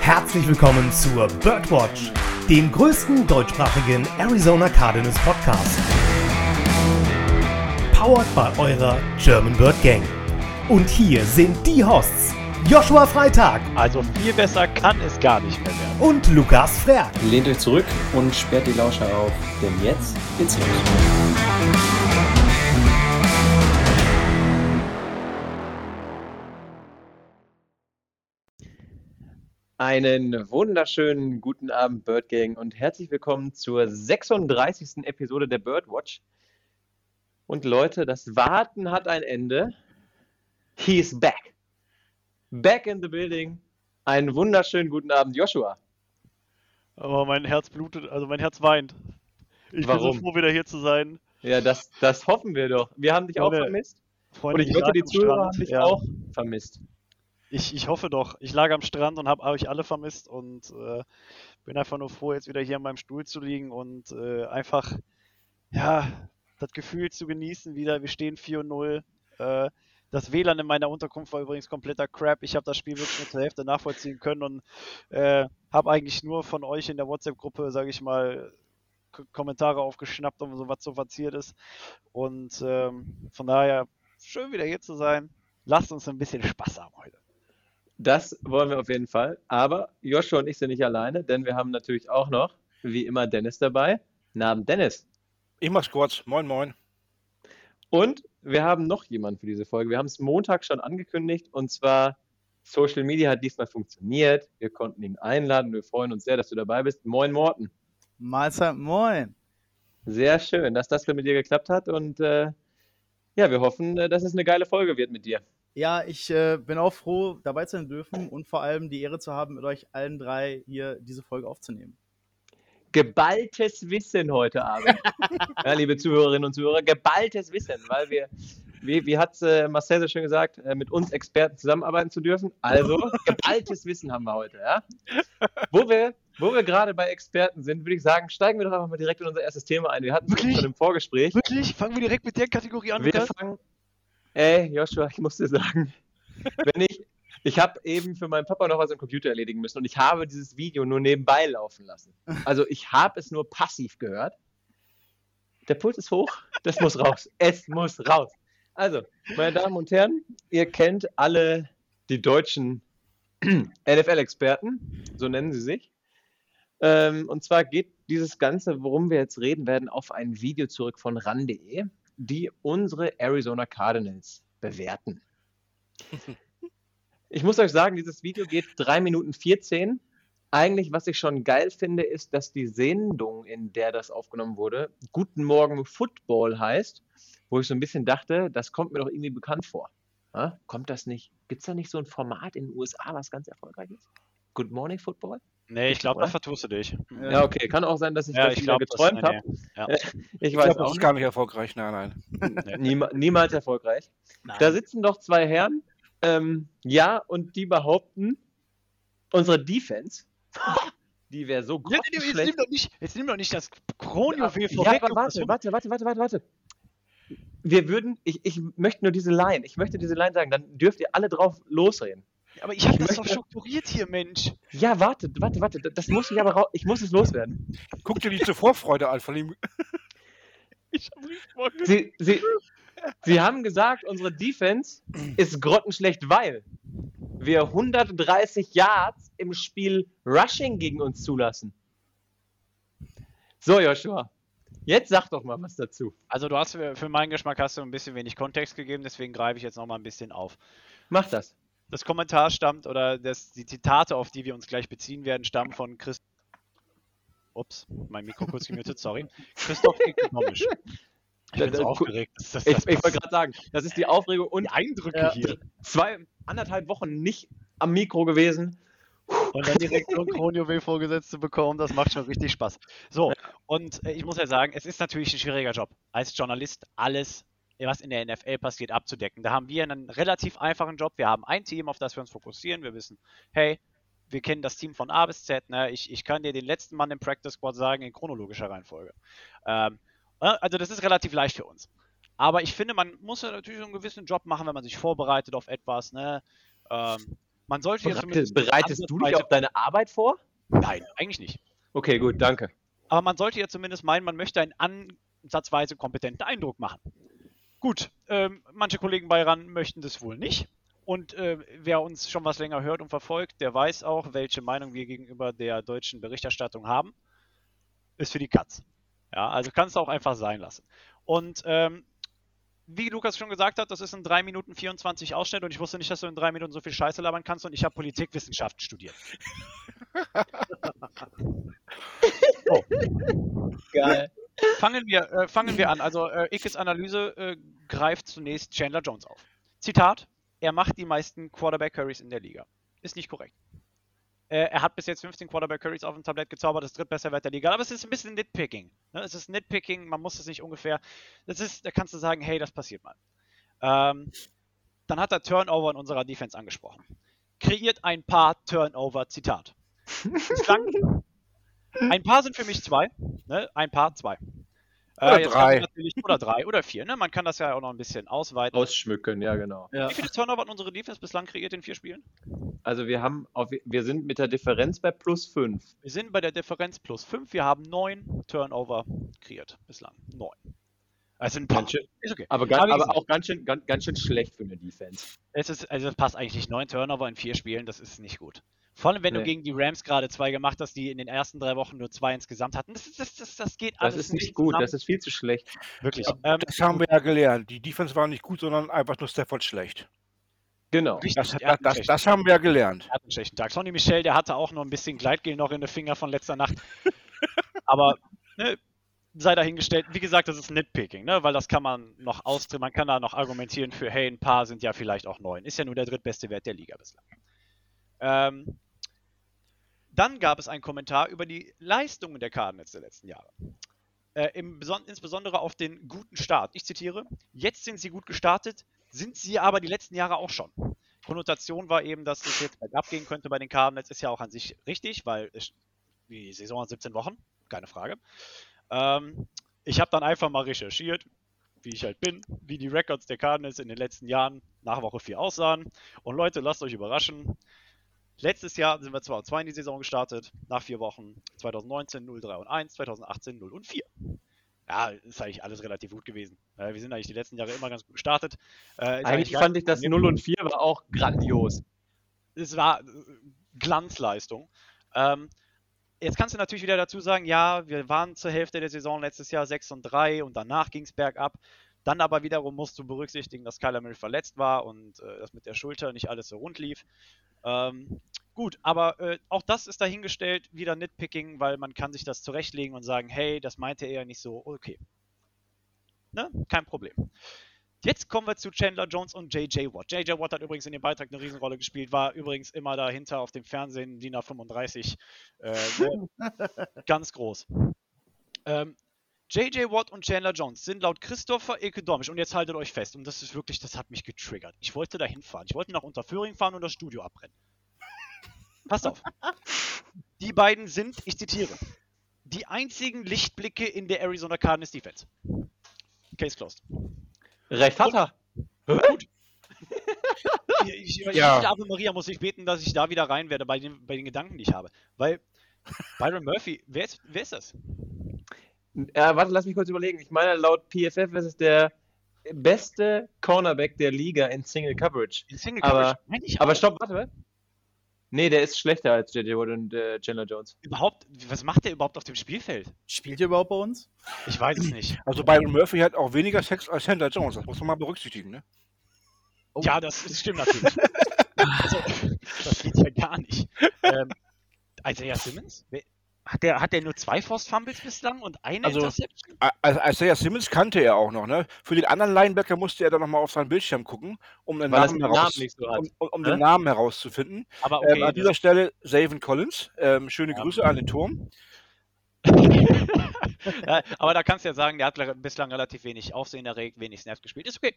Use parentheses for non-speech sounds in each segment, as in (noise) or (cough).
Herzlich willkommen zur Birdwatch, dem größten deutschsprachigen Arizona Cardinals Podcast. Powered by eurer German Bird Gang. Und hier sind die Hosts Joshua Freitag. Also viel besser kann es gar nicht mehr werden. Und Lukas Frerk. Lehnt euch zurück und sperrt die Lauscher auf, denn jetzt geht's los. Einen wunderschönen guten Abend, Bird Gang, und herzlich willkommen zur 36. Episode der Birdwatch. Und Leute, das Warten hat ein Ende. He is back. Back in the building. Einen wunderschönen guten Abend, Joshua. Aber mein Herz blutet, also mein Herz weint. Ich Warum? bin so froh, wieder hier zu sein. Ja, das, das hoffen wir doch. Wir haben dich auch Freunde, vermisst. Freunde, Und ich wette, die Zuhörer haben dich ja. auch vermisst. Ich, ich hoffe doch. Ich lag am Strand und habe euch alle vermisst und äh, bin einfach nur froh, jetzt wieder hier in meinem Stuhl zu liegen und äh, einfach, ja, das Gefühl zu genießen wieder. Wir stehen 4-0. Äh, das WLAN in meiner Unterkunft war übrigens kompletter Crap. Ich habe das Spiel wirklich nur zur Hälfte nachvollziehen können und äh, habe eigentlich nur von euch in der WhatsApp-Gruppe, sage ich mal, K Kommentare aufgeschnappt, um so was so passiert ist. Und ähm, von daher schön wieder hier zu sein. Lasst uns ein bisschen Spaß haben heute. Das wollen wir auf jeden Fall. Aber Joshua und ich sind nicht alleine, denn wir haben natürlich auch noch, wie immer, Dennis dabei. Namen Dennis. Ich mach's kurz. Moin, moin. Und wir haben noch jemanden für diese Folge. Wir haben es Montag schon angekündigt und zwar Social Media hat diesmal funktioniert. Wir konnten ihn einladen. Wir freuen uns sehr, dass du dabei bist. Moin Morten. Mahlzeit, moin. Sehr schön, dass das mit dir geklappt hat und äh, ja, wir hoffen, äh, dass es eine geile Folge wird mit dir. Ja, ich äh, bin auch froh, dabei sein dürfen und vor allem die Ehre zu haben, mit euch allen drei hier diese Folge aufzunehmen. geballtes Wissen heute Abend. (laughs) ja, liebe Zuhörerinnen und Zuhörer, geballtes Wissen, weil wir, wie, wie hat äh, Marcel so schön gesagt, äh, mit uns Experten zusammenarbeiten zu dürfen. Also, geballtes Wissen haben wir heute, ja. Wo wir, wo wir gerade bei Experten sind, würde ich sagen, steigen wir doch einfach mal direkt in unser erstes Thema ein. Wir hatten es Wirklich? schon im Vorgespräch. Wirklich? Fangen wir direkt mit der Kategorie an, Wir fangen. Ey, Joshua, ich muss dir sagen, (laughs) wenn ich. Ich habe eben für meinen Papa noch was am Computer erledigen müssen und ich habe dieses Video nur nebenbei laufen lassen. Also ich habe es nur passiv gehört. Der Puls ist hoch, das muss raus. (laughs) Es muss raus. Also, meine Damen und Herren, ihr kennt alle die deutschen (clears throat) NFL-Experten, so nennen sie sich. Ähm, und zwar geht dieses Ganze, worum wir jetzt reden werden, auf ein Video zurück von ran.de, die unsere Arizona Cardinals bewerten. (laughs) Ich muss euch sagen, dieses Video geht 3 Minuten 14. Eigentlich, was ich schon geil finde, ist, dass die Sendung, in der das aufgenommen wurde, Guten Morgen Football heißt, wo ich so ein bisschen dachte, das kommt mir doch irgendwie bekannt vor. Ja? Kommt das nicht? Gibt es da nicht so ein Format in den USA, was ganz erfolgreich ist? Good Morning Football? Nee, ich glaube, da vertust du dich. Ja, okay. Kann auch sein, dass ich Ja, das ich wieder glaube, geträumt habe. Ja. (laughs) Ich Ich weiß glaube, auch das ist gar nicht erfolgreich. Nein, nein. Niema, niemals erfolgreich. Da sitzen doch zwei Herren, ähm, ja, und die behaupten, unsere Defense, (laughs) die wäre so Jetzt, jetzt, nimm doch nicht, jetzt nimm doch nicht das Kronjuwel Ja, vorweg. aber warte, warte, warte, warte, warte, warte. Wir würden, ich, ich möchte nur diese Line, ich möchte diese Line sagen, dann dürft ihr alle drauf losreden. Aber ich habe das doch strukturiert hier, Mensch. Ja, warte, warte, warte, das muss ich aber raus, ich muss es loswerden. Guck dir die Zuvorfreude an von ihm. (laughs) Ich hab richtig Bock. Sie, sie, sie haben gesagt, unsere Defense ist grottenschlecht, weil wir 130 Yards im Spiel Rushing gegen uns zulassen. So, Joshua, jetzt sag doch mal was dazu. Also du hast für für meinen Geschmack hast du ein bisschen wenig Kontext gegeben, deswegen greife ich jetzt noch mal ein bisschen auf. Mach das. Das Kommentar stammt oder das, die Zitate, auf die wir uns gleich beziehen werden, stammen von Chris. Ups, mein Mikro kurz gemutet, sorry. Christoph Ekonomisch. Ich bin so Äh, aufgeregt. dass das- Ich, das ich wollte gerade sagen, das ist die Aufregung und die Eindrücke Ja. hier. zwei, anderthalb Wochen nicht am Mikro gewesen. Und dann direkt so ein Kronjuwel vorgesetzt zu bekommen, das macht schon richtig Spaß. So, und äh, ich muss ja sagen, es ist natürlich ein schwieriger Job, als Journalist alles, was in der NFL passiert, abzudecken. Da haben wir einen relativ einfachen Job. Wir haben ein Team, auf das wir uns fokussieren. Wir wissen, hey, wir kennen das Team von A bis Z. Ne? Ich, ich kann dir den letzten Mann im Practice Squad sagen, in chronologischer Reihenfolge. Ähm, äh, also das ist relativ leicht für uns. Aber ich finde, man muss ja natürlich einen gewissen Job machen, wenn man sich vorbereitet auf etwas. Ne? Ähm, Man sollte jetzt Bereitest, bereitest du dich auf deine Arbeit vor? Nein, eigentlich nicht. Okay, gut, danke. Aber man sollte ja zumindest meinen, man möchte einen ansatzweise kompetenten Eindruck machen. Gut, ähm, manche Kollegen bei RAN möchten das wohl nicht. Und äh, wer uns schon was länger hört und verfolgt, der weiß auch, welche Meinung wir gegenüber der deutschen Berichterstattung haben. Ist für die Katz. Ja, also kannst du auch einfach sein lassen. Und ähm, wie Lukas schon gesagt hat, das ist in 3 Minuten 24 Ausschnitt und ich wusste nicht, dass du in 3 Minuten so viel Scheiße labern kannst und ich habe Politikwissenschaften studiert. oh. (laughs) Geil. Fangen wir, äh, fangen wir an. Also äh, Ikes Analyse äh, greift zunächst Chandler Jones auf. Zitat, er macht die meisten Quarterback-Curries in der Liga. Ist nicht korrekt. Äh, er hat bis jetzt 15 Quarterback-Curries auf dem Tablett gezaubert, das drittbeste Wert der Liga. Aber es ist ein bisschen Nitpicking. Ne? Es ist Nitpicking, man muss es nicht ungefähr. Das ist, da kannst du sagen, hey, das passiert mal. Ähm, dann hat er Turnover in unserer Defense angesprochen. Kreiert ein paar Turnover, Zitat. (laughs) Bislang, ein paar sind für mich zwei. Ne? Ein paar, zwei. Oder jetzt drei. oder drei oder vier. Ne? Man kann das ja auch noch ein bisschen ausweiten. Ausschmücken, ja, genau. Ja. Wie viele Turnover hat unsere Defense bislang kreiert in vier Spielen? Also wir haben auf, wir sind mit der Differenz bei plus 5. Wir sind bei der Differenz plus 5. Wir haben neun Turnover kreiert bislang. Neun. Es sind ein paar. Ganz schön. Ist okay. Aber, ganz, Aber auch ganz schön, ganz, ganz schön schlecht für eine Defense. Es ist, also das passt eigentlich nicht. Neun Turnover in vier Spielen, das ist nicht gut. Vor allem, wenn du Nee. gegen die Rams gerade zwei gemacht hast, die in den ersten drei Wochen nur zwei insgesamt hatten. Das, das, das, das geht Das alles ist nicht gut, zusammen. das ist viel zu schlecht. Wirklich. Ähm, Das haben wir ja gelernt. Die Defense war nicht gut, sondern einfach nur Stafford schlecht. Genau. richtig, Das, das, das, das haben wir ja gelernt. Er hat einen schlechten Tag. Sonny Michel, der hatte auch noch ein bisschen Gleitgel noch in den Finger von letzter Nacht. Aber ne, sei dahingestellt, wie gesagt, das ist Nitpicking, ne? weil das kann man noch austritt, man kann da noch argumentieren für, hey, ein paar sind ja vielleicht auch neun. Ist ja nur der drittbeste Wert der Liga bislang. Ähm, dann gab es einen Kommentar über die Leistungen der Cardinals der letzten Jahre. Äh, im Beson insbesondere auf den guten Start. Ich zitiere, jetzt sind sie gut gestartet, sind sie aber die letzten Jahre auch schon. Konnotation war eben, dass es jetzt bergab gehen könnte bei den Cardinals, ist ja auch an sich richtig, weil die Saison hat 17 Wochen, keine Frage. Ähm, ich habe dann einfach mal recherchiert, wie ich halt bin, wie die Records der Cardinals in den letzten Jahren nach Woche 4 aussahen. Und Leute, lasst euch überraschen. Letztes Jahr sind wir 2 und 2 in die Saison gestartet, nach vier Wochen 2019 0, 3 und 1, 2018 0 und 4. Ja, ist eigentlich alles relativ gut gewesen. Äh, wir sind eigentlich die letzten Jahre immer ganz gut gestartet. Äh, Eigentlich fand ich das 0 und 4 war auch grandios. es war äh, Glanzleistung. Ähm, jetzt kannst du natürlich wieder dazu sagen, ja, wir waren zur Hälfte der Saison letztes Jahr 6 und 3 und danach ging es bergab. Dann aber wiederum musst du berücksichtigen, dass Kyler Murray verletzt war und äh, das mit der Schulter nicht alles so rund lief. Ähm, gut, aber äh, auch das ist dahingestellt, wieder Nitpicking, weil man kann sich das zurechtlegen und sagen, hey, das meinte er ja nicht so, okay. Ne? Kein Problem. Jetzt kommen wir zu Chandler Jones und JJ Watt. JJ Watt hat übrigens in dem Beitrag eine Riesenrolle gespielt, war übrigens immer dahinter auf dem Fernsehen, DIN A35, äh, (laughs) ganz groß. Ähm, JJ Watt und Chandler Jones sind laut Christopher Ekedomisch, und jetzt haltet euch fest, und das ist wirklich, das hat mich getriggert. Ich wollte da hinfahren. Ich wollte nach Unterföhring fahren und das Studio abbrennen. Passt auf. Die beiden sind, ich zitiere, die einzigen Lichtblicke in der Arizona Cardinals Defense. Case closed. Recht hat er. Gut. (laughs) Ich, ich, Ja. ich, Ave Maria muss ich beten, dass ich da wieder rein werde bei den, bei den Gedanken, die ich habe. Weil Byron Murphy, wer ist, wer ist das? Äh, warte, lass mich kurz überlegen. Ich meine, laut PFF ist es der beste Cornerback der Liga in Single Coverage. In Single Aber- Coverage? Aber auch. stopp, warte, warte. Nee, der ist schlechter als JJ Watt und äh, Chandler Jones. Überhaupt, was macht der überhaupt auf dem Spielfeld? Spielt ihr überhaupt bei uns? Ich weiß es nicht. (laughs) Also Byron Murphy hat auch weniger Sex als Chandler Jones. Das muss man mal berücksichtigen. Ne? Oh. Ja, das, das stimmt natürlich. (laughs) also, das geht ja gar nicht. Ähm, Isaiah Simmons? Hat der, hat der nur zwei Forced Fumbles bislang und eine Also- Interception? Also Isaiah Simmons kannte er auch noch. Ne? Für den anderen Linebacker musste er dann nochmal auf seinen Bildschirm gucken, um den Namen, Namen heraus, nicht so um, um, um den Namen herauszufinden. Aber ähm, okay, an dieser Stelle Savin Collins. Ähm, schöne Ja. Grüße an den Turm. (laughs) ja, aber da kannst du ja sagen, der hat bislang relativ wenig Aufsehen erregt, wenig Snaps gespielt. Ist okay.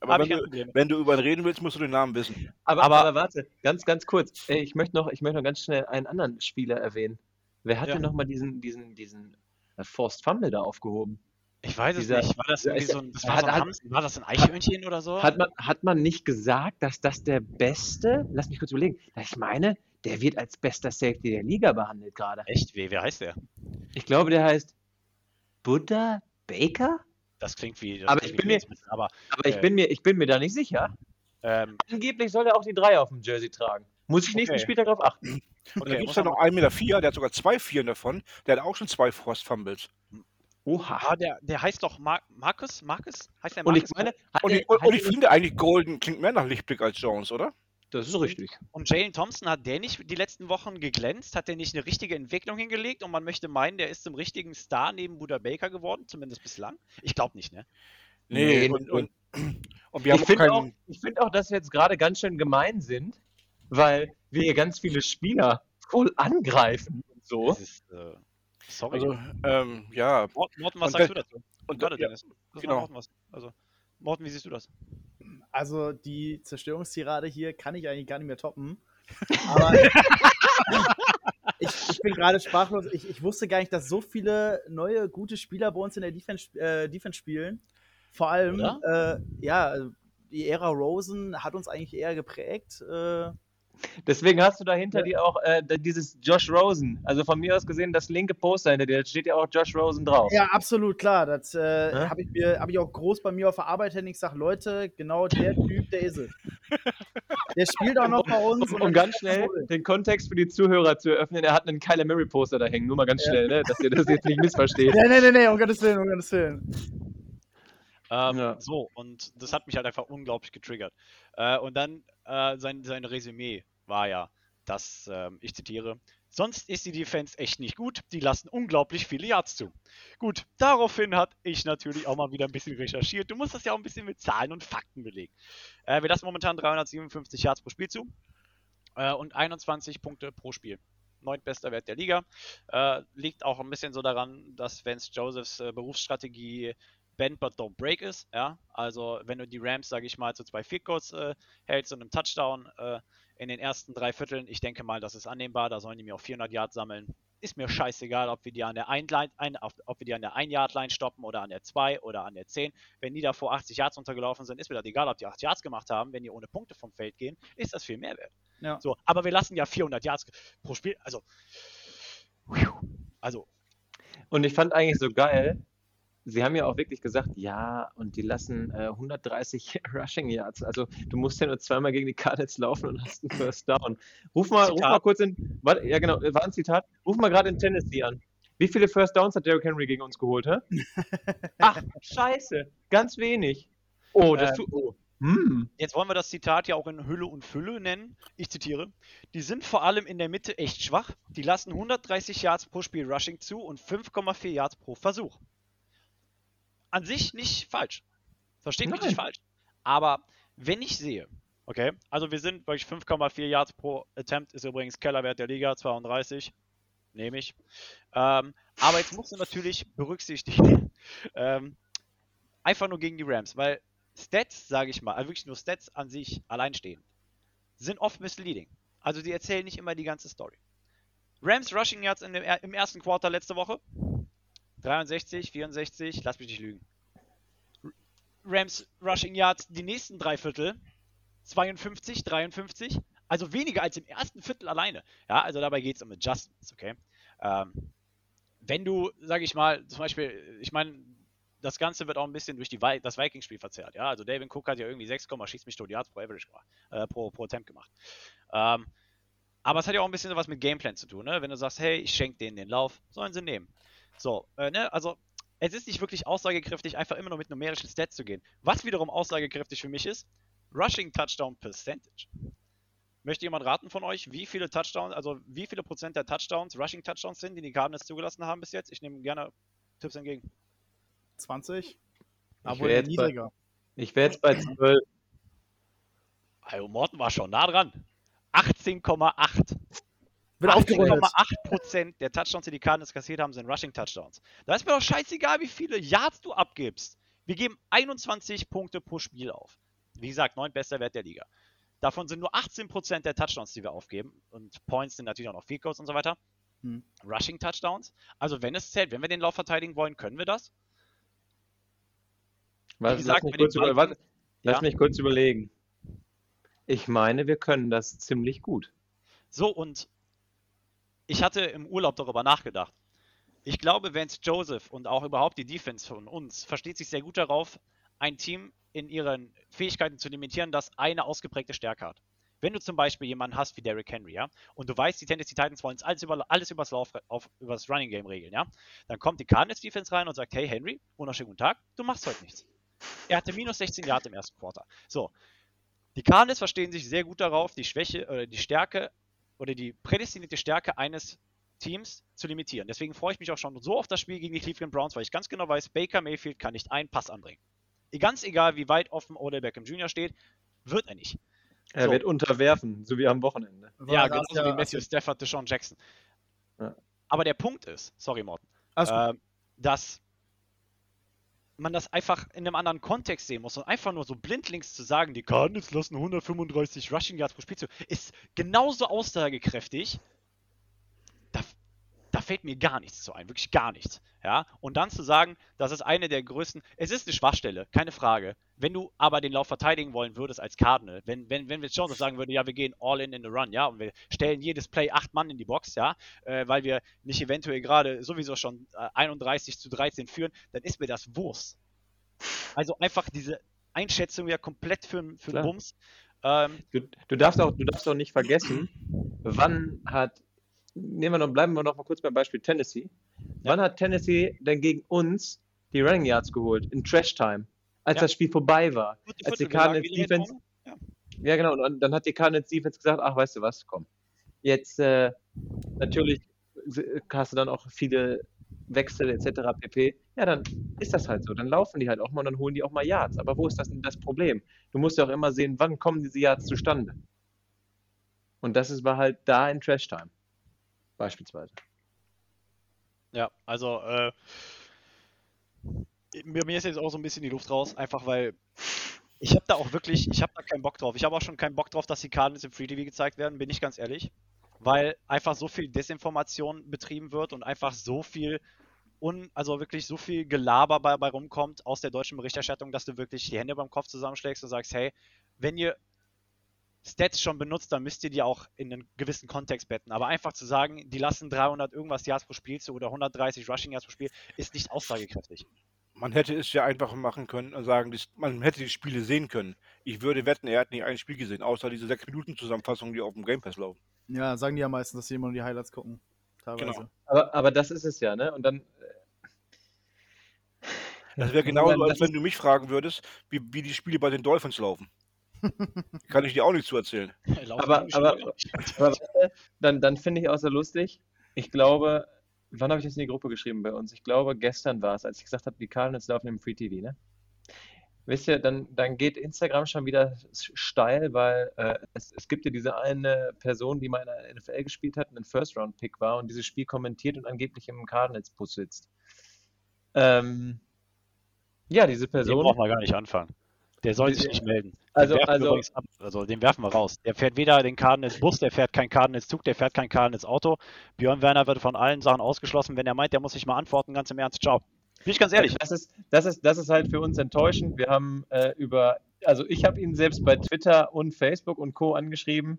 Aber wenn du, wenn du über ihn reden willst, musst du den Namen wissen. Aber, Aber- aber, warte, ganz, ganz kurz. Ich möchte noch, ich möchte noch ganz schnell einen anderen Spieler erwähnen. Wer hat Ja. denn nochmal diesen, diesen, diesen äh, Forced Fumble da aufgehoben? Ich weiß es Dieser- nicht. War das so ein, das war, hat- so ein hat- Hamster, war das ein Eichhörnchen oder so? Hat man, hat man nicht gesagt, dass das der beste, lass mich kurz überlegen, ich meine, der wird als bester Safety der Liga behandelt gerade. Echt? Wie, wer heißt der? Ich glaube, der heißt Buddha Baker? Das klingt wie. Das Aber klingt ich bin mir- Lebensmittel, Aber Aber ich Äh. bin mir, ich bin mir da nicht sicher. ähm, Angeblich soll er auch die drei auf dem Jersey tragen. Muss ich nächsten Okay. Spieltag darauf achten. Und okay, dann gibt es da noch 1,4 Meter, vier, der hat sogar zwei Vieren davon. Der hat auch schon zwei Forced Fumbles. Oha. Ah, der, der heißt doch Mar Markus? Markus? Heißt der Und Markus? ich meine, Und er- ich, und, und ich finde eigentlich Golden klingt mehr nach Lichtblick als Jones, oder? das ist richtig. Und Jalen Thompson hat der nicht die letzten Wochen geglänzt? Hat der nicht eine richtige Entwicklung hingelegt? Und man möchte meinen, der ist zum richtigen Star neben Buda Baker geworden, zumindest bislang? Ich glaube nicht, ne? Nee, Nee, und, und- und, und wir haben Ich finde auch, keinen. ich find auch, dass wir jetzt gerade ganz schön gemein sind, weil wir hier ganz viele Spieler voll angreifen und so. Das ist, äh, sorry. Also, ähm, ja. Morten, Morten, was und sagst du dazu? Und Warte, ja, Dennis. Genau. Morten was. Also, Morten, wie siehst du das? Also die Zerstörungstirade hier kann ich eigentlich gar nicht mehr toppen. (laughs) Aber ich, ich bin gerade sprachlos. Ich, ich wusste gar nicht, dass so viele neue, gute Spieler bei uns in der Defense, äh, Defense spielen. Vor allem, äh, ja, die Ära Rosen hat uns eigentlich eher geprägt. Äh, Deswegen hast du da hinter Ja. dir auch äh, dieses Josh Rosen. Also von mir aus gesehen, das linke Poster hinter dir, da steht ja auch Josh Rosen drauf. ja, absolut klar. Das äh, Ja? habe ich, mir- hab ich auch groß bei mir auf der Arbeit hin. Ich sage, Leute, genau der Typ, der ist es. Der spielt auch noch bei uns. Um, und um ganz schnell cool. den Kontext für die Zuhörer zu eröffnen, er hat einen Kyler Murray Poster da hängen. Nur mal ganz schnell, ne? dass ihr das jetzt nicht missversteht. (laughs) Nee, nee, nee, nee, um Gottes Willen, um Gottes Willen. Ähm, Ja. So, und das hat mich halt einfach unglaublich getriggert. Äh, und dann äh, sein, sein Resümee war ja, dass, ähm, ich zitiere, sonst ist die Defense echt nicht gut, die lassen unglaublich viele Yards zu. Gut, daraufhin hat ich natürlich auch mal wieder ein bisschen recherchiert. Du musst das ja auch ein bisschen mit Zahlen und Fakten belegen. Äh, wir lassen momentan 357 Yards pro Spiel zu äh, und 21 Punkte pro Spiel. Neuntbester Wert der Liga. Äh, liegt auch ein bisschen so daran, dass Vance Josephs äh, Berufsstrategie Bend but don't break ist. Ja? Also wenn du die Rams, sage ich mal, zu zwei Field Goals äh, hältst und einem Touchdown äh, in den ersten drei Vierteln, ich denke mal, das ist annehmbar. Da sollen die mir auch 400 Yards sammeln. Ist mir scheißegal, ob wir die an der 1 Line, ein, auf, ob wir die an der 1 Yard Line stoppen oder an der 2 oder an der 10. Wenn die da vor 80 Yards untergelaufen sind, ist mir das egal, ob die 8 Yards gemacht haben. Wenn die ohne Punkte vom Feld gehen, ist das viel mehr wert. Ja. So, aber wir lassen ja 400 Yards pro Spiel. Also, also Und ich fand eigentlich so geil, sie haben ja auch wirklich gesagt, ja, und die lassen äh, 130 (laughs) Rushing Yards. Also du musst ja nur zweimal gegen die Cardinals laufen und hast einen First Down. Ruf mal, ruf mal kurz in, warte, ja genau, war ein Zitat. Ruf mal gerade in Tennessee an. Wie viele First Downs hat Derrick Henry gegen uns geholt, hä? (laughs) Ach, scheiße, ganz wenig. Oh, das Ähm, tut, oh. Hm. Jetzt wollen wir das Zitat ja auch in Hülle und Fülle nennen. Ich zitiere: Die sind vor allem in der Mitte echt schwach. Die lassen 130 Yards pro Spiel Rushing zu und 5,4 Yards pro Versuch. An sich nicht falsch. Versteht mich nicht falsch. Aber wenn ich sehe, okay, also wir sind wirklich 5,4 Yards pro Attempt, ist übrigens Kellerwert der Liga, 32. Nehme ich. Ähm, aber jetzt musst du natürlich berücksichtigen, (laughs) ähm, einfach nur gegen die Rams, weil Stats, sage ich mal, also wirklich nur Stats an sich allein stehen, sind oft misleading. Also die erzählen nicht immer die ganze Story. Rams Rushing Yards in dem, im ersten Quarter letzte Woche 63, 64, lass mich nicht lügen. Rams Rushing Yards die nächsten drei Viertel 52, 53, also weniger als im ersten Viertel alleine. Ja, also dabei geht es um Adjustments, okay? Ähm, wenn du, sage ich mal, zum Beispiel, ich meine, das Ganze wird auch ein bisschen durch die Vi das Vikings-Spiel verzerrt. Ja, also David Cook hat ja irgendwie 6, schießt mich tot Yards pro Average gemacht, äh, pro, pro Attempt gemacht. Ähm, aber es hat ja auch ein bisschen was mit Gameplan zu tun, ne? Wenn du sagst, hey, ich schenke denen den Lauf, sollen sie nehmen. So, äh, ne, also es ist nicht wirklich aussagekräftig, einfach immer nur mit numerischen Stats zu gehen. Was wiederum aussagekräftig für mich ist, Rushing Touchdown Percentage. Möchte jemand raten von euch, wie viele Touchdowns, also wie viele Prozent der Touchdowns Rushing Touchdowns sind, die die Cardinals zugelassen haben bis jetzt? Ich nehme gerne Tipps entgegen. 20? Ich Aber wär jetzt bei- niedriger. Ich wäre jetzt bei 12. Also Morten war schon nah dran. 18,8. Wird aufgerundet. 18,8% der Touchdowns, die die Cardinals kassiert haben, sind Rushing Touchdowns. Da ist mir doch scheißegal, wie viele Yards du abgibst. Wir geben 21 Punkte pro Spiel auf. Wie gesagt, neun bester Wert der Liga. Davon sind nur 18% der Touchdowns, die wir aufgeben. Und Points sind natürlich auch noch Field Goals und so weiter. Hm. Rushing Touchdowns. Also wenn es zählt, wenn wir den Lauf verteidigen wollen, können wir das. Was, gesagt, lass, mich über, was, lass Ja? mich kurz überlegen. Ich meine, wir können das ziemlich gut. So, und ich hatte im Urlaub darüber nachgedacht. Ich glaube, Vance Joseph und auch überhaupt die Defense von uns versteht sich sehr gut darauf, ein Team in ihren Fähigkeiten zu limitieren, das eine ausgeprägte Stärke hat. Wenn du zum Beispiel jemanden hast wie Derrick Henry, ja, und du weißt, die Tennessee Titans wollen alles, über, alles übers, Lauf, auf, übers Running Game regeln, ja, dann kommt die Cardinals Defense rein und sagt, hey Henry, wunderschönen guten Tag, du machst heute nichts. Er hatte minus 16 Yard im ersten Quarter. So, die Cardinals verstehen sich sehr gut darauf, die Schwäche oder die Stärke oder die prädestinierte Stärke eines Teams zu limitieren. Deswegen freue ich mich auch schon so auf das Spiel gegen die Cleveland Browns, weil ich ganz genau weiß, Baker Mayfield kann nicht einen Pass anbringen. Ganz egal, wie weit offen Odell Beckham Jr. steht, wird er nicht. Er So. wird unterwerfen, so wie am Wochenende. Ja, genauso wie Matthew Stafford, Deshaun Jackson. Ja. Aber der Punkt ist, sorry Morten, ähm, dass man das einfach in einem anderen Kontext sehen muss und einfach nur so blindlings zu sagen, die Cardinals lassen 135 Rushing Yards pro Spiel zu, ist genauso aussagekräftig. Fällt mir gar nichts zu ein, wirklich gar nichts. Ja, und dann zu sagen, das ist eine der größten, es ist eine Schwachstelle, keine Frage. Wenn du aber den Lauf verteidigen wollen würdest als Cardinal, wenn, wenn, wenn wir jetzt Jones sagen würde, ja, wir gehen all in in the run, ja, und wir stellen jedes Play acht Mann in die Box, ja, äh, weil wir nicht eventuell gerade sowieso schon äh, 31 zu 13 führen, dann ist mir das Wurst. Also einfach diese Einschätzung ja komplett für, für Bums. Ähm, Du, du, darfst auch, du darfst auch nicht vergessen, wann hat, nehmen wir noch, bleiben wir noch mal kurz beim Beispiel Tennessee. Wann hat Tennessee denn gegen uns die Running Yards geholt? In Trash Time. Als Ja. das Spiel vorbei war. vierte Als die Cardinals Defense, hinten ja genau, und dann hat die Cardinals Defense gesagt, ach, weißt du was, komm. Jetzt, äh, natürlich hast du dann auch viele Wechsel etc. pp. Ja, dann ist das halt so. Dann laufen die halt auch mal und dann holen die auch mal Yards. Aber wo ist das denn das Problem? Du musst ja auch immer sehen, wann kommen diese Yards zustande. Und das ist, war halt da in Trash Time. Beispielsweise. Ja, also äh, mir, mir ist jetzt auch so ein bisschen die Luft raus, einfach weil ich habe da auch wirklich, ich habe da keinen Bock drauf. Ich habe auch schon keinen Bock drauf, dass die Cardinals im Free TV gezeigt werden, bin ich ganz ehrlich, weil einfach so viel Desinformation betrieben wird und einfach so viel un, also wirklich so viel Gelaber bei, bei rumkommt aus der deutschen Berichterstattung, dass du wirklich die Hände beim Kopf zusammenschlägst und sagst, hey, wenn ihr Stats schon benutzt, dann müsst ihr die auch in einen gewissen Kontext betten. Aber einfach zu sagen, die lassen 300 irgendwas Yards pro Spiel zu oder 130 Rushing Yards pro Spiel, ist nicht aussagekräftig. Man hätte es ja einfach machen können und sagen, man hätte die Spiele sehen können. Ich würde wetten, er hat nicht ein Spiel gesehen, außer diese 6-Minuten-Zusammenfassung, die auf dem Game Pass laufen. Ja, sagen die ja meistens, dass sie immer nur die Highlights gucken. Teilweise. Genau. Aber, aber das ist es ja, ne? Und dann. Das wäre (laughs) genauso, als wenn du mich fragen würdest, wie, wie die Spiele bei den Dolphins laufen. Kann ich dir auch nicht zu erzählen. (laughs) Aber, aber, aber dann, dann finde ich auch so lustig. Ich glaube, wann habe ich das in die Gruppe geschrieben bei uns? Ich glaube, gestern war es, als ich gesagt habe, die Cardinals laufen im Free TV, ne? Wisst ihr, dann, dann geht Instagram schon wieder steil, weil äh, es, es gibt ja diese eine Person, die mal in der NFL gespielt hat und ein First-Round-Pick war und dieses Spiel kommentiert und angeblich im Cardinals-Bus sitzt. Ähm, ja, diese Den Person. brauchen wir gar nicht anfangen. Der soll sich Die- nicht melden. Den Also- also- also den werfen wir raus. Der fährt weder den Cardinals Bus, der fährt kein Cardinals Zug, der fährt kein Cardinals Auto. Björn Werner wird von allen Sachen ausgeschlossen. Wenn er meint, der muss sich mal antworten, ganz im Ernst. Ciao. Bin ich ganz ehrlich. Das ist, das ist, das ist halt für uns enttäuschend. Wir haben äh, über, also ich habe ihn selbst bei Twitter und Facebook und Co. angeschrieben.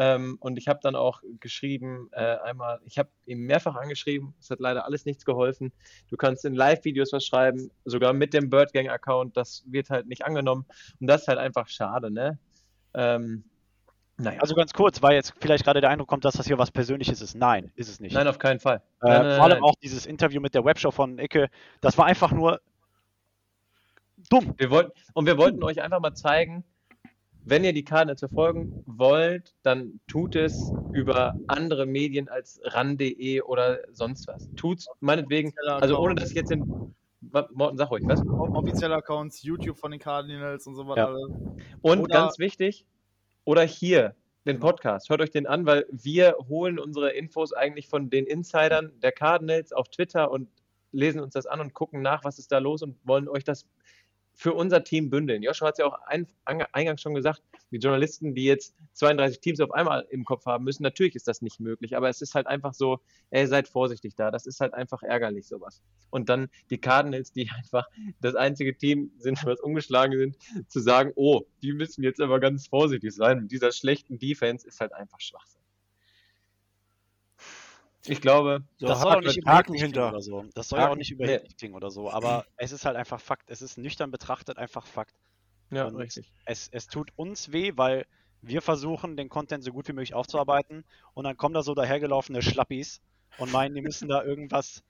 Ähm, und ich habe dann auch geschrieben, äh, einmal, ich habe ihn mehrfach angeschrieben, es hat leider alles nichts geholfen. Du kannst in Live-Videos was schreiben, sogar mit dem Birdgang-Account, das wird halt nicht angenommen. Und das ist halt einfach schade, ne? Ähm, naja, Also ganz kurz, weil jetzt vielleicht gerade der Eindruck kommt, dass das hier was Persönliches ist. Nein, ist es nicht. nein, auf keinen Fall. Äh, Nein, nein, vor allem nein. auch dieses Interview mit der Webshow von Icke, das war einfach nur dumm. Wir wollten, und wir wollten euch einfach mal zeigen, wenn ihr die Cardinals verfolgen wollt, dann tut es über andere Medien als ran.de oder sonst was. Tut's meinetwegen, also ohne dass ich jetzt den. Morten, sag ruhig, was? Offizielle Accounts, YouTube von den Cardinals und so weiter. Ja. Und Oder- ganz wichtig, oder hier den Podcast. Hört euch den an, weil wir holen unsere Infos eigentlich von den Insidern der Cardinals auf Twitter und lesen uns das an und gucken nach, was ist da los und wollen euch das für unser Team bündeln. Joshua hat es ja auch ein, eingangs schon gesagt, die Journalisten, die jetzt 32 Teams auf einmal im Kopf haben müssen, natürlich ist das nicht möglich, aber es ist halt einfach so, ey, seid vorsichtig da. Das ist halt einfach ärgerlich, sowas. Und dann die Cardinals, die (laughs) einfach das einzige Team sind, was umgeschlagen sind, zu sagen, oh, die müssen jetzt aber ganz vorsichtig sein. Mit dieser schlechten Defense ist halt einfach Schwachsinn. Ich glaube, so das soll auch nicht überheblich klingen oder so. Das soll ja auch nicht überheblich klingen oder so. Aber es ist halt einfach Fakt. Es ist nüchtern betrachtet einfach Fakt. Ja, und richtig. Es, es tut uns weh, weil wir versuchen, den Content so gut wie möglich aufzuarbeiten und dann kommen da so dahergelaufene Schlappis und meinen, die müssen da (laughs) irgendwas.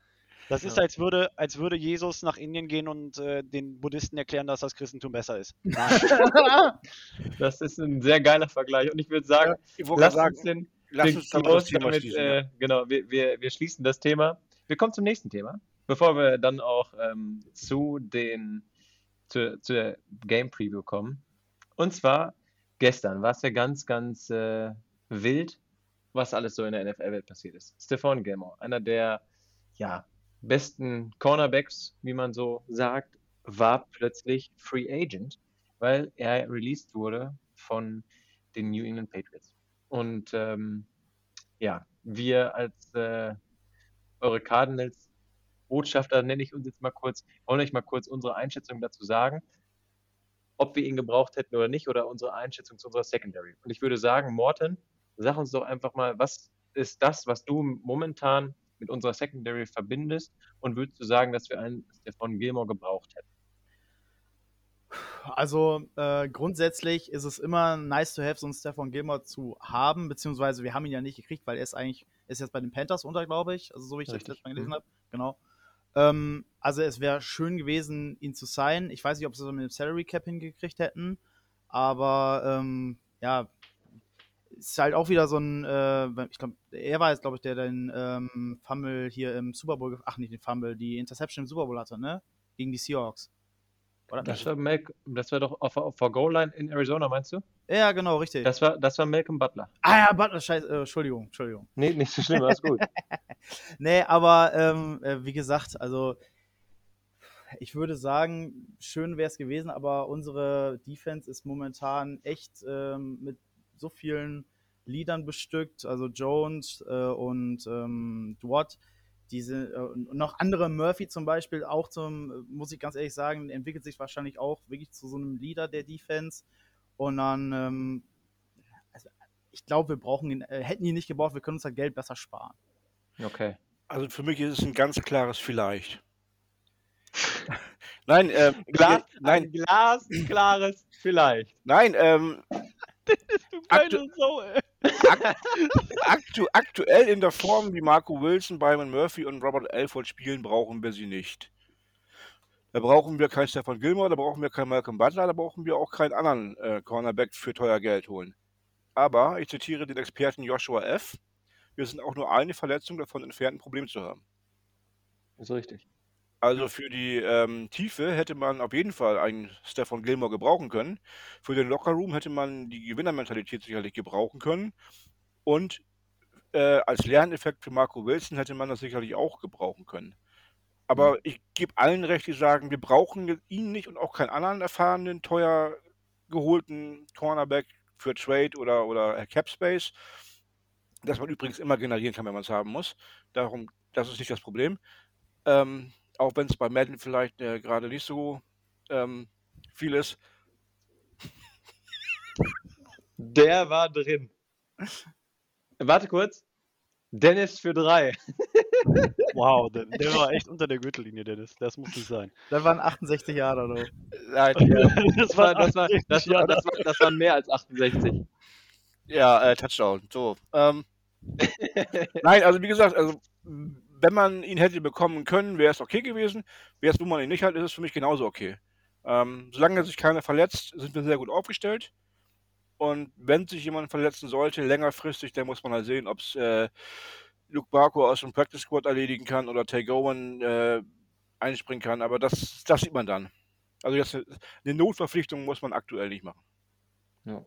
Das ist, ja. als, würde, als würde Jesus nach Indien gehen und äh, den Buddhisten erklären, dass das Christentum besser ist. (laughs) das ist ein sehr geiler Vergleich. Und ich würde sagen, ja, ich lass sagen, uns den, Lass uns das Thema damit, schließen. Äh, genau, wir, wir, wir schließen das Thema. Wir kommen zum nächsten Thema, bevor wir dann auch ähm, zu den zu, zu der Game Preview kommen. Und zwar gestern war es ja ganz, ganz äh, wild, was alles so in der NFL-Welt passiert ist. Stephon Gilmore, einer der ja, besten Cornerbacks, wie man so sagt, war plötzlich Free Agent, weil er released wurde von den New England Patriots. Und ähm, ja, wir als äh, eure Cardinals Botschafter, nenne ich uns jetzt mal kurz, wollen euch mal kurz unsere Einschätzung dazu sagen, ob wir ihn gebraucht hätten oder nicht, oder unsere Einschätzung zu unserer Secondary. Und ich würde sagen, Morten, sag uns doch einfach mal, was ist das, was du momentan mit unserer Secondary verbindest und würdest du sagen, dass wir einen Stefan Gilmore gebraucht hätten? Also äh, grundsätzlich ist es immer nice to have, so einen Stefan Gilmore zu haben, beziehungsweise wir haben ihn ja nicht gekriegt, weil er ist eigentlich, ist jetzt bei den Panthers unter, glaube ich, also so wie ich Richtig. das letztes Mal gelesen mhm. habe, genau. Ähm, also es wäre schön gewesen, ihn zu sein. Ich weiß nicht, ob sie so mit dem Salary Cap hingekriegt hätten, aber ähm, ja, ist halt auch wieder so ein, äh, ich glaube, er war jetzt, glaube ich, der den ähm, Fumble hier im Super Bowl, ach nicht den Fumble, die Interception im Super Bowl hatte, ne? Gegen die Seahawks. Oder? Das war, Malcolm, das war doch auf, auf der Goal-Line in Arizona, meinst du? Ja, genau, richtig. Das war, das war Malcolm Butler. Ah ja, Butler, scheiße, äh, Entschuldigung, Entschuldigung. Nee, nicht so schlimm, alles gut. (laughs) nee, aber ähm, äh, wie gesagt, also ich würde sagen, schön wäre es gewesen, aber unsere Defense ist momentan echt ähm, mit so vielen Leadern bestückt, also Jones äh, und ähm, Dwat diese äh, noch andere Murphy zum Beispiel auch zum, muss ich ganz ehrlich sagen, entwickelt sich wahrscheinlich auch wirklich zu so einem Leader der Defense. Und dann, ähm, also ich glaube, wir brauchen ihn, äh, hätten ihn nicht gebraucht, wir können uns das Geld besser sparen. Okay. Also für mich ist es ein ganz klares Vielleicht. (laughs) nein, ähm, Glas, nein, ein Glas, klares Vielleicht. Nein, ähm, (laughs) aktu so, aktu aktuell in der Form, wie Marco Wilson, Byron Murphy und Robert Elford spielen, brauchen wir sie nicht. Da brauchen wir keinen Stefan Gilmore, da brauchen wir keinen Malcolm Butler, da brauchen wir auch keinen anderen äh, Cornerback für teuer Geld holen. Aber ich zitiere den Experten Joshua F. Wir sind auch nur eine Verletzung davon entfernt, ein Problem zu haben. Ist richtig. Also für die ähm, Tiefe hätte man auf jeden Fall einen Stefan Gilmore gebrauchen können. Für den Lockerroom hätte man die Gewinnermentalität sicherlich gebrauchen können. Und äh, als Lerneffekt für Marco Wilson hätte man das sicherlich auch gebrauchen können. Aber ich gebe allen recht, die sagen, wir brauchen ihn nicht und auch keinen anderen erfahrenen, teuer geholten Cornerback für Trade oder, oder Capspace. Das man übrigens immer generieren kann, wenn man es haben muss. Darum, das ist nicht das Problem. Ähm, auch wenn es bei Madden vielleicht äh, gerade nicht so ähm, viel ist. Der war drin. Warte kurz. Dennis für drei. wow, der, der, war echt unter der Gürtellinie, Dennis. Das muss nicht sein. Das waren 68 Jahre, oder? Nein, (laughs) das, war, das, war, das, war, das, war, das waren mehr als 68. Ja, äh, Touchdown. So. Ähm, (laughs) Nein, also wie gesagt, also wenn man ihn hätte bekommen können, wäre es okay gewesen. Jetzt, wo man ihn nicht hat, ist es für mich genauso okay. Ähm, solange sich keiner verletzt, sind wir sehr gut aufgestellt. Und wenn sich jemand verletzen sollte, längerfristig, dann muss man halt sehen, ob es äh, Luke Barco aus dem Practice Squad erledigen kann oder Tay Gowan äh, einspringen kann. Aber das, das sieht man dann. Also jetzt eine Notverpflichtung muss man aktuell nicht machen. Ja.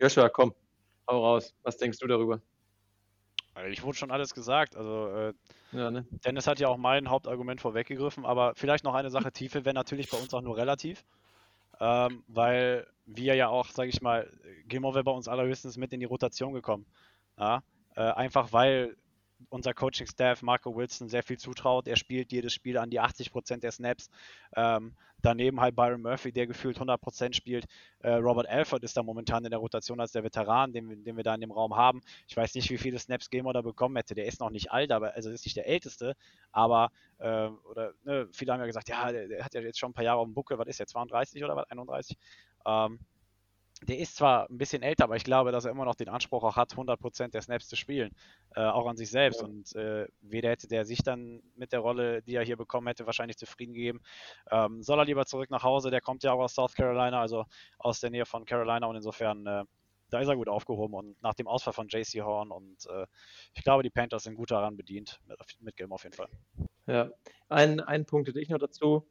Joshua, komm, hau raus. Was denkst du darüber? Ich wurde schon alles gesagt. Also äh, Ja, ne? Dennis hat ja auch mein Hauptargument vorweggegriffen, aber vielleicht noch eine Sache, Tiefe wäre natürlich bei uns auch nur relativ, ähm, weil wir ja auch, sage ich mal, Gilmore wäre bei uns allerhöchstens mit in die Rotation gekommen. Ja? Äh, einfach weil unser Coaching-Staff Marco Wilson sehr viel zutraut. Er spielt jedes Spiel an die 80% der Snaps. Ähm, daneben halt Byron Murphy, der gefühlt 100% spielt. Äh, Robert Alford ist da momentan in der Rotation als der Veteran, den, wir- den wir da in dem Raum haben. Ich weiß nicht, wie viele Snaps Gamer da bekommen hätte. Der ist noch nicht alt, aber also ist nicht der älteste. Aber äh, oder ne, viele haben ja gesagt, ja, der, der hat ja jetzt schon ein paar Jahre auf dem Buckel. Was ist der 32 oder was? 31? Ähm, der ist zwar ein bisschen älter, aber ich glaube, dass er immer noch den Anspruch auch hat, 100% der Snaps zu spielen, äh, auch an sich selbst. Ja. Und äh, weder hätte der sich dann mit der Rolle, die er hier bekommen hätte, wahrscheinlich zufrieden gegeben. Ähm, soll er lieber zurück nach Hause? Der kommt ja auch aus South Carolina, also aus der Nähe von Carolina und insofern, äh, da ist er gut aufgehoben und nach dem Ausfall von JC Horn und äh, ich glaube, die Panthers sind gut daran bedient, mit, mit Gilmore auf jeden Fall. Ja. Ein, ein Punkt hätte ich noch dazu.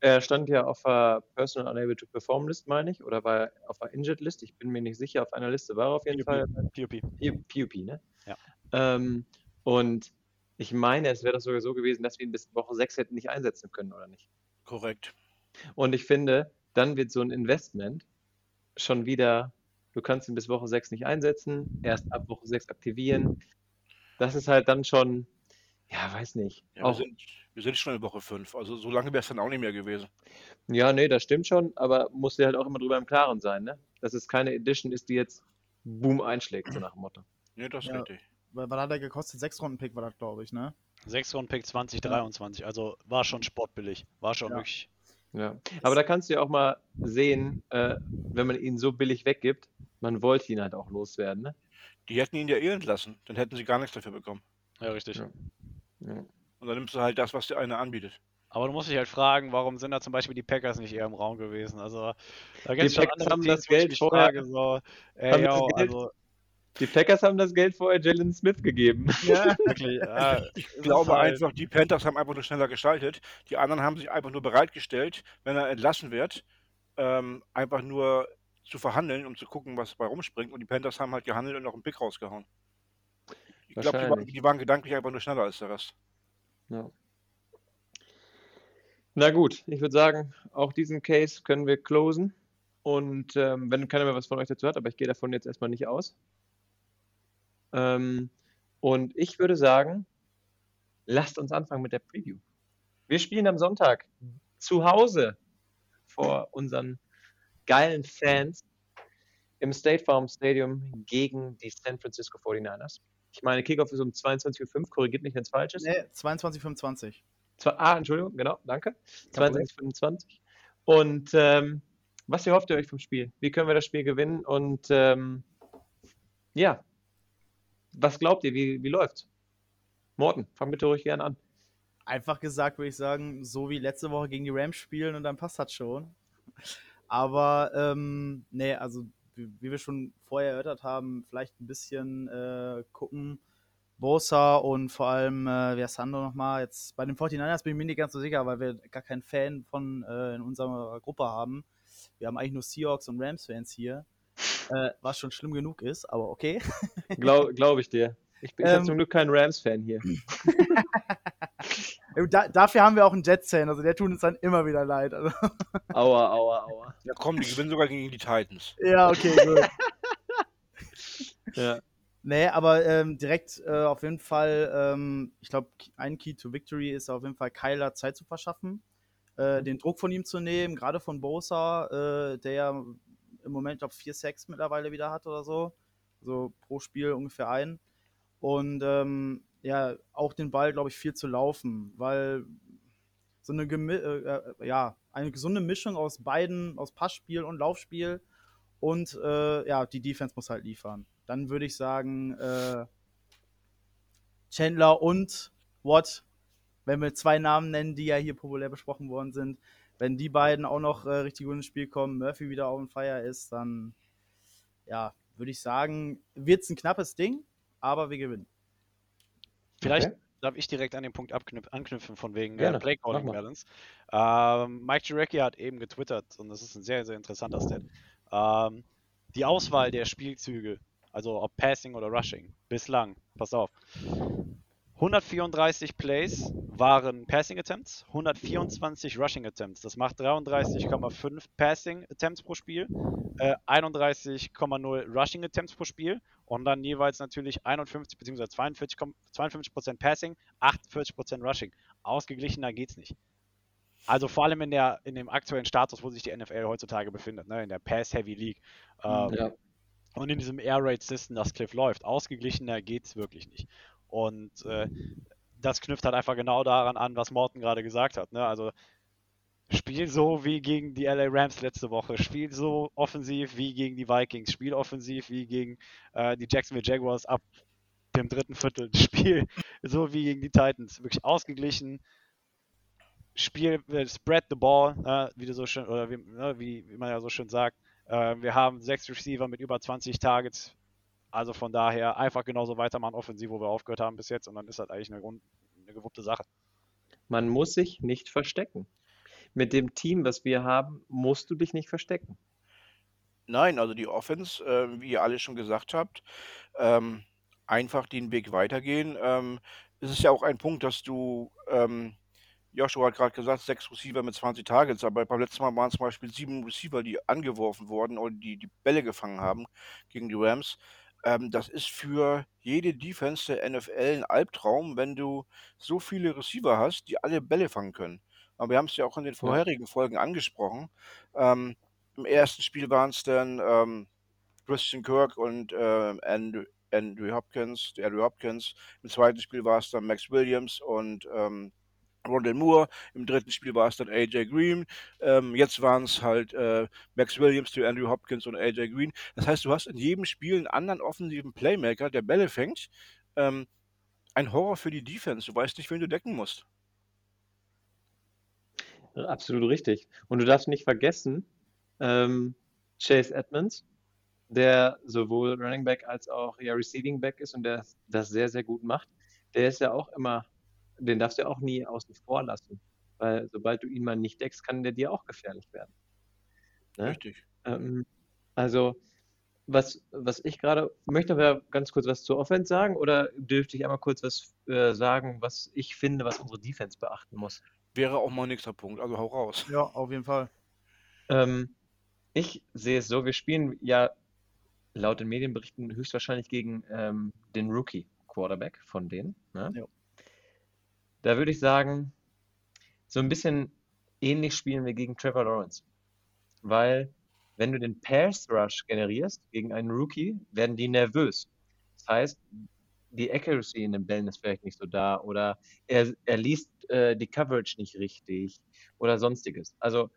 Er stand ja auf der Personal Unable to Perform List, meine ich, oder war er auf der Injured List? Ich bin mir nicht sicher. Auf einer Liste war er auf jeden PUP. Fall. PUP. PUP, ne? Ja. Ähm, und ich meine, es wäre doch sogar so gewesen, dass wir ihn bis Woche 6 hätten nicht einsetzen können, oder nicht? Korrekt. Und ich finde, dann wird so ein Investment schon wieder, du kannst ihn bis Woche 6 nicht einsetzen, erst ab Woche 6 aktivieren. Das ist halt dann schon, ja, weiß nicht. Ja, wir, auch, sind, wir sind schon in Woche 5. Also so lange wäre es dann auch nicht mehr gewesen. ja, nee, das stimmt schon, aber musst dir halt auch immer drüber im Klaren sein, ne? Dass es keine Edition ist, die jetzt boom einschlägt, so nach dem Motto. Nee, das ist Ja. richtig. Was hat er gekostet? Sechs Runden Pick war das, glaube ich, ne? 6 Runden Pick 2023, also war schon sportbillig, war schon Ja. wirklich. Ja. Aber da kannst du ja auch mal sehen, äh, wenn man ihn so billig weggibt, man wollte ihn halt auch loswerden, ne? Die hätten ihn ja eh entlassen. Dann hätten sie gar nichts dafür bekommen. Ja, richtig. Ja. Ja. Und dann nimmst du halt das, was der eine anbietet. Aber du musst dich halt fragen, warum sind da zum Beispiel die Packers nicht eher im Raum gewesen? Also, da Die gibt es schon Packers andere haben das ich Geld mich vorher- frage, so, ey, yo, Geld- also, Die Packers haben das Geld vorher Jalen Smith gegeben. Ja. (laughs) wirklich, ja, Ich glaube einfach, die Panthers haben einfach nur schneller gestaltet. Die anderen haben sich einfach nur bereitgestellt, wenn er entlassen wird, ähm, einfach nur zu verhandeln, um zu gucken, was bei rumspringt. Und die Panthers haben halt gehandelt und noch einen Pick rausgehauen. Ich glaube, die, die waren gedanklich einfach nur schneller als der Rest. Ja. Na gut, ich würde sagen, auch diesen Case können wir closen. Und ähm, wenn keiner mehr was von euch dazu hat, aber ich gehe davon jetzt erstmal nicht aus. Ähm, und ich würde sagen, lasst uns anfangen mit der Preview. Wir spielen am Sonntag zu Hause vor unseren geilen Fans im State Farm Stadium gegen die San Francisco 49ers. Ich meine, Kickoff ist um 22.05 Uhr, korrigiert mich, wenn es falsch ist. Nee, 22, 25. Zwei, ah, Entschuldigung, genau, danke. Kein Problem. 2025. Und ähm, was erhofft ihr euch vom Spiel? Wie können wir das Spiel gewinnen? Und ähm, ja, was glaubt ihr? Wie, wie läuft's? Morten, fang bitte ruhig gerne an. Einfach gesagt würde ich sagen, so wie letzte Woche gegen die Rams spielen und dann passt das schon. Aber ähm, nee, also wie, wie wir schon vorher erörtert haben, vielleicht ein bisschen äh, gucken. Bosa und vor allem, äh, wer ist Sando nochmal? Jetzt bei den 49ers bin ich mir nicht ganz so sicher, weil wir gar keinen Fan von äh, in unserer Gruppe haben. Wir haben eigentlich nur Seahawks und Rams-Fans hier. Äh, was schon schlimm genug ist, aber okay. Glaube glaub ich dir. Ich bin Ähm, zum Glück kein Rams-Fan hier. (laughs) Da, dafür haben wir auch einen Jets-Fan, also der tut uns dann immer wieder leid. Also, Aua, aua, aua. Ja, komm, die gewinnen sogar gegen die Titans. ja, okay, gut. (laughs) Ja. Nee, aber ähm, direkt äh, auf jeden Fall, ähm, ich glaube, ein Key to Victory ist auf jeden Fall Kyler Zeit zu verschaffen, äh, den Druck von ihm zu nehmen, gerade von Bosa, äh, der ja im Moment, glaube vier Sacks mittlerweile wieder hat oder so. So pro Spiel ungefähr ein. Und ähm, ja, auch den Ball, glaube ich, viel zu laufen, weil so eine, äh, äh, ja, eine gesunde Mischung aus beiden, aus Passspiel und Laufspiel und äh, ja, die Defense muss halt liefern. Dann würde ich sagen, äh, Chandler und Watt, wenn wir zwei Namen nennen, die ja hier populär besprochen worden sind, wenn die beiden auch noch äh, richtig gut ins Spiel kommen, Murphy wieder auf dem Feier ist, dann ja, würde ich sagen, wird es ein knappes Ding, aber wir gewinnen. Vielleicht Okay. darf ich direkt an den Punkt anknüpfen, von wegen Gerne, äh, Play Calling. Balance. Ähm, Mike Jurecki hat eben getwittert, und das ist ein sehr, sehr interessanter Stat. Ähm, die Auswahl der Spielzüge Also ob Passing oder Rushing. Bislang. Pass auf. 134 Plays waren Passing Attempts, 124 Rushing Attempts. Das macht 33,5 Passing Attempts pro Spiel, äh, 31,0 Rushing Attempts pro Spiel und dann jeweils natürlich 51 bzw. 42, 52% Passing, 48% Rushing. Ausgeglichener geht's nicht. Also vor allem in, der, in dem aktuellen Status, wo sich die NFL heutzutage befindet, ne, in der Pass-Heavy League. Ähm, Ja. Und in diesem Air Raid System, das Cliff läuft. Ausgeglichener geht's wirklich nicht. Und äh, das knüpft halt einfach genau daran an, was Morten gerade gesagt hat. Ne? Also spiel so wie gegen die LA Rams letzte Woche, spiel so offensiv wie gegen die Vikings, spiel offensiv wie gegen äh, die Jacksonville Jaguars ab dem dritten Viertel, (laughs) spiel so wie gegen die Titans. Wirklich ausgeglichen. Spiel, äh, spread the ball, äh, wie du so schön, oder wie, ne, wie, wie man ja so schön sagt. Äh, wir haben sechs Receiver mit über 20 Targets. Also von daher einfach genauso weitermachen, offensiv, wo wir aufgehört haben bis jetzt. Und dann ist das eigentlich eine, Grund, eine gewuppte Sache. Man muss sich nicht verstecken. Mit dem Team, was wir haben, musst du dich nicht verstecken. Nein, also die Offense, äh, wie ihr alle schon gesagt habt, ähm, einfach den Weg weitergehen. Ähm, es ist ja auch ein Punkt, dass du, ähm, Joshua hat gerade gesagt, sechs Receiver mit 20 Targets, aber beim letzten Mal waren es zum Beispiel sieben Receiver, die angeworfen wurden oder die die Bälle gefangen haben gegen die Rams. Ähm, das ist für jede Defense der NFL ein Albtraum, wenn du so viele Receiver hast, die alle Bälle fangen können. Aber wir haben es ja auch in den vorherigen Folgen angesprochen. Ähm, Im ersten Spiel waren es dann ähm, Christian Kirk und ähm, Andrew, Andrew Hopkins, Andrew Hopkins. Im zweiten Spiel war es dann Max Williams und ähm, Rondell Moore. Im dritten Spiel war es dann AJ Green. Ähm, jetzt waren es halt äh, Max Williams, der Andrew Hopkins und AJ Green. Das heißt, du hast in jedem Spiel einen anderen offensiven Playmaker, der Bälle fängt. Ähm, ein Horror für die Defense. Du weißt nicht, wen du decken musst. Absolut richtig. Und du darfst nicht vergessen, ähm, Chase Edmonds, der sowohl Running Back als auch ja, Receiving Back ist und der das sehr, sehr gut macht, der ist ja auch immer, den darfst du ja auch nie außen vor lassen. Weil sobald du ihn mal nicht deckst, kann der dir auch gefährlich werden. Ne? Richtig. Ähm, also, was, was ich gerade, möchte aber ganz kurz was zur Offense sagen oder dürfte ich einmal kurz was äh, sagen, was ich finde, was unsere Defense beachten muss? Wäre auch mal ein nächster Punkt, also hau raus. Ja, auf jeden Fall. Ähm, ich sehe es so, wir spielen ja laut den Medienberichten höchstwahrscheinlich gegen ähm, den Rookie-Quarterback von denen. Ne? Ja. Da würde ich sagen, so ein bisschen ähnlich spielen wir gegen Trevor Lawrence. Weil, wenn du den Pass Rush generierst gegen einen Rookie, werden die nervös. Das heißt, die Accuracy in den Bällen ist vielleicht nicht so da oder er, er liest äh, die Coverage nicht richtig oder sonstiges. Also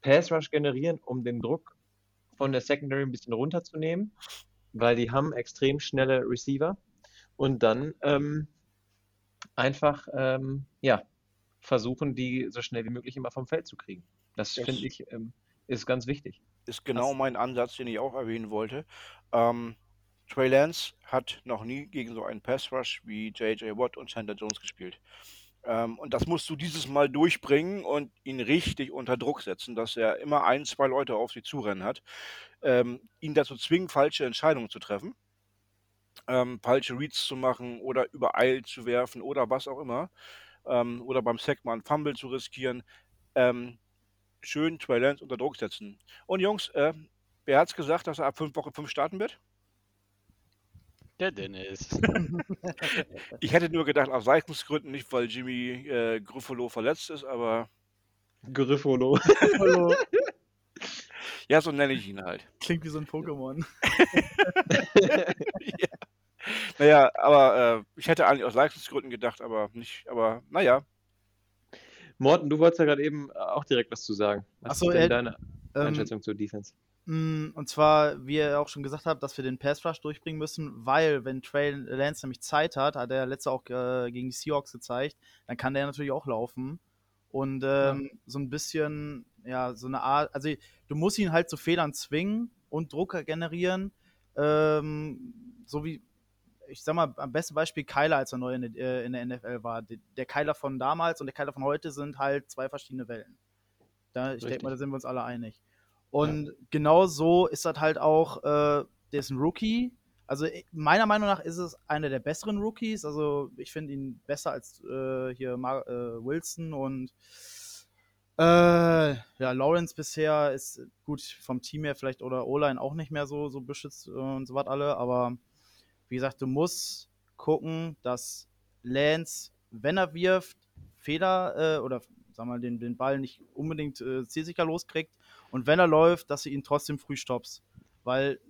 Pass Rush generieren, um den Druck von der Secondary ein bisschen runterzunehmen, weil die haben extrem schnelle Receiver und dann ähm, einfach ähm, ja, versuchen, die so schnell wie möglich immer vom Feld zu kriegen. Das Das- finde ich ähm, ist ganz wichtig. Ist genau Was- mein Ansatz, den ich auch erwähnen wollte. Ähm, Trey Lance hat noch nie gegen so einen Pass Rush wie J.J. Watt und Sandra Jones gespielt. Ähm, und das musst du dieses Mal durchbringen und ihn richtig unter Druck setzen, dass er immer ein, zwei Leute auf sie zurennen hat. Ähm, ihn dazu zwingen, falsche Entscheidungen zu treffen, ähm, falsche Reads zu machen oder übereilt zu werfen oder was auch immer. Ähm, oder beim Sack mal einen Fumble zu riskieren. Ähm, schön Trey Lance unter Druck setzen. Und Jungs, äh, wer hat's gesagt, dass er ab fünf Wochen fünf starten wird? Der Dennis. (laughs) Ich hätte nur gedacht, aus Leistungsgründen, nicht weil Jimmy äh, Gruffalo verletzt ist, aber Griffolo. Ja, so nenne ich ihn halt. Klingt wie so ein Pokémon. (laughs) (laughs) ja. Naja, aber äh, ich hätte eigentlich aus Leistungsgründen gedacht, aber nicht, aber naja. Morten, du wolltest ja gerade eben äh, auch direkt was zu sagen. Was Ach so, ist denn äh, deine Ähm, Einschätzung zur Defense? mh, und zwar, wie ihr auch schon gesagt habt, dass wir den Pass Rush durchbringen müssen, weil wenn Trey Lance nämlich Zeit hat, hat er letzte auch äh, gegen die Seahawks gezeigt, dann kann der natürlich auch laufen. Und ähm, so ein bisschen, ja, so eine Art, also du musst ihn halt zu Fehlern zwingen und Druck generieren. Ähm, so wie, ich sag mal, am besten Beispiel Kyler, als er neu in, der- äh, in der NFL war. Der, Kyler von damals und der Kyler von heute sind halt zwei verschiedene Welten. Da, ich denke mal, da sind wir uns alle einig. Und genau so ist das halt auch, äh, der ist ein Rookie, Also i- meiner Meinung nach ist es einer der besseren Rookies. Also ich finde ihn besser als äh, hier Mar äh, Wilson und äh, ja, Lawrence bisher ist gut vom Team her vielleicht oder O-Line auch nicht mehr so, so beschützt äh, und so was alle, aber wie gesagt, du musst gucken, dass Lance, wenn er wirft, Fehler äh, oder sag mal, den, den Ball nicht unbedingt äh, zielsicher loskriegt und wenn er läuft, dass du ihn trotzdem früh stoppst. Weil,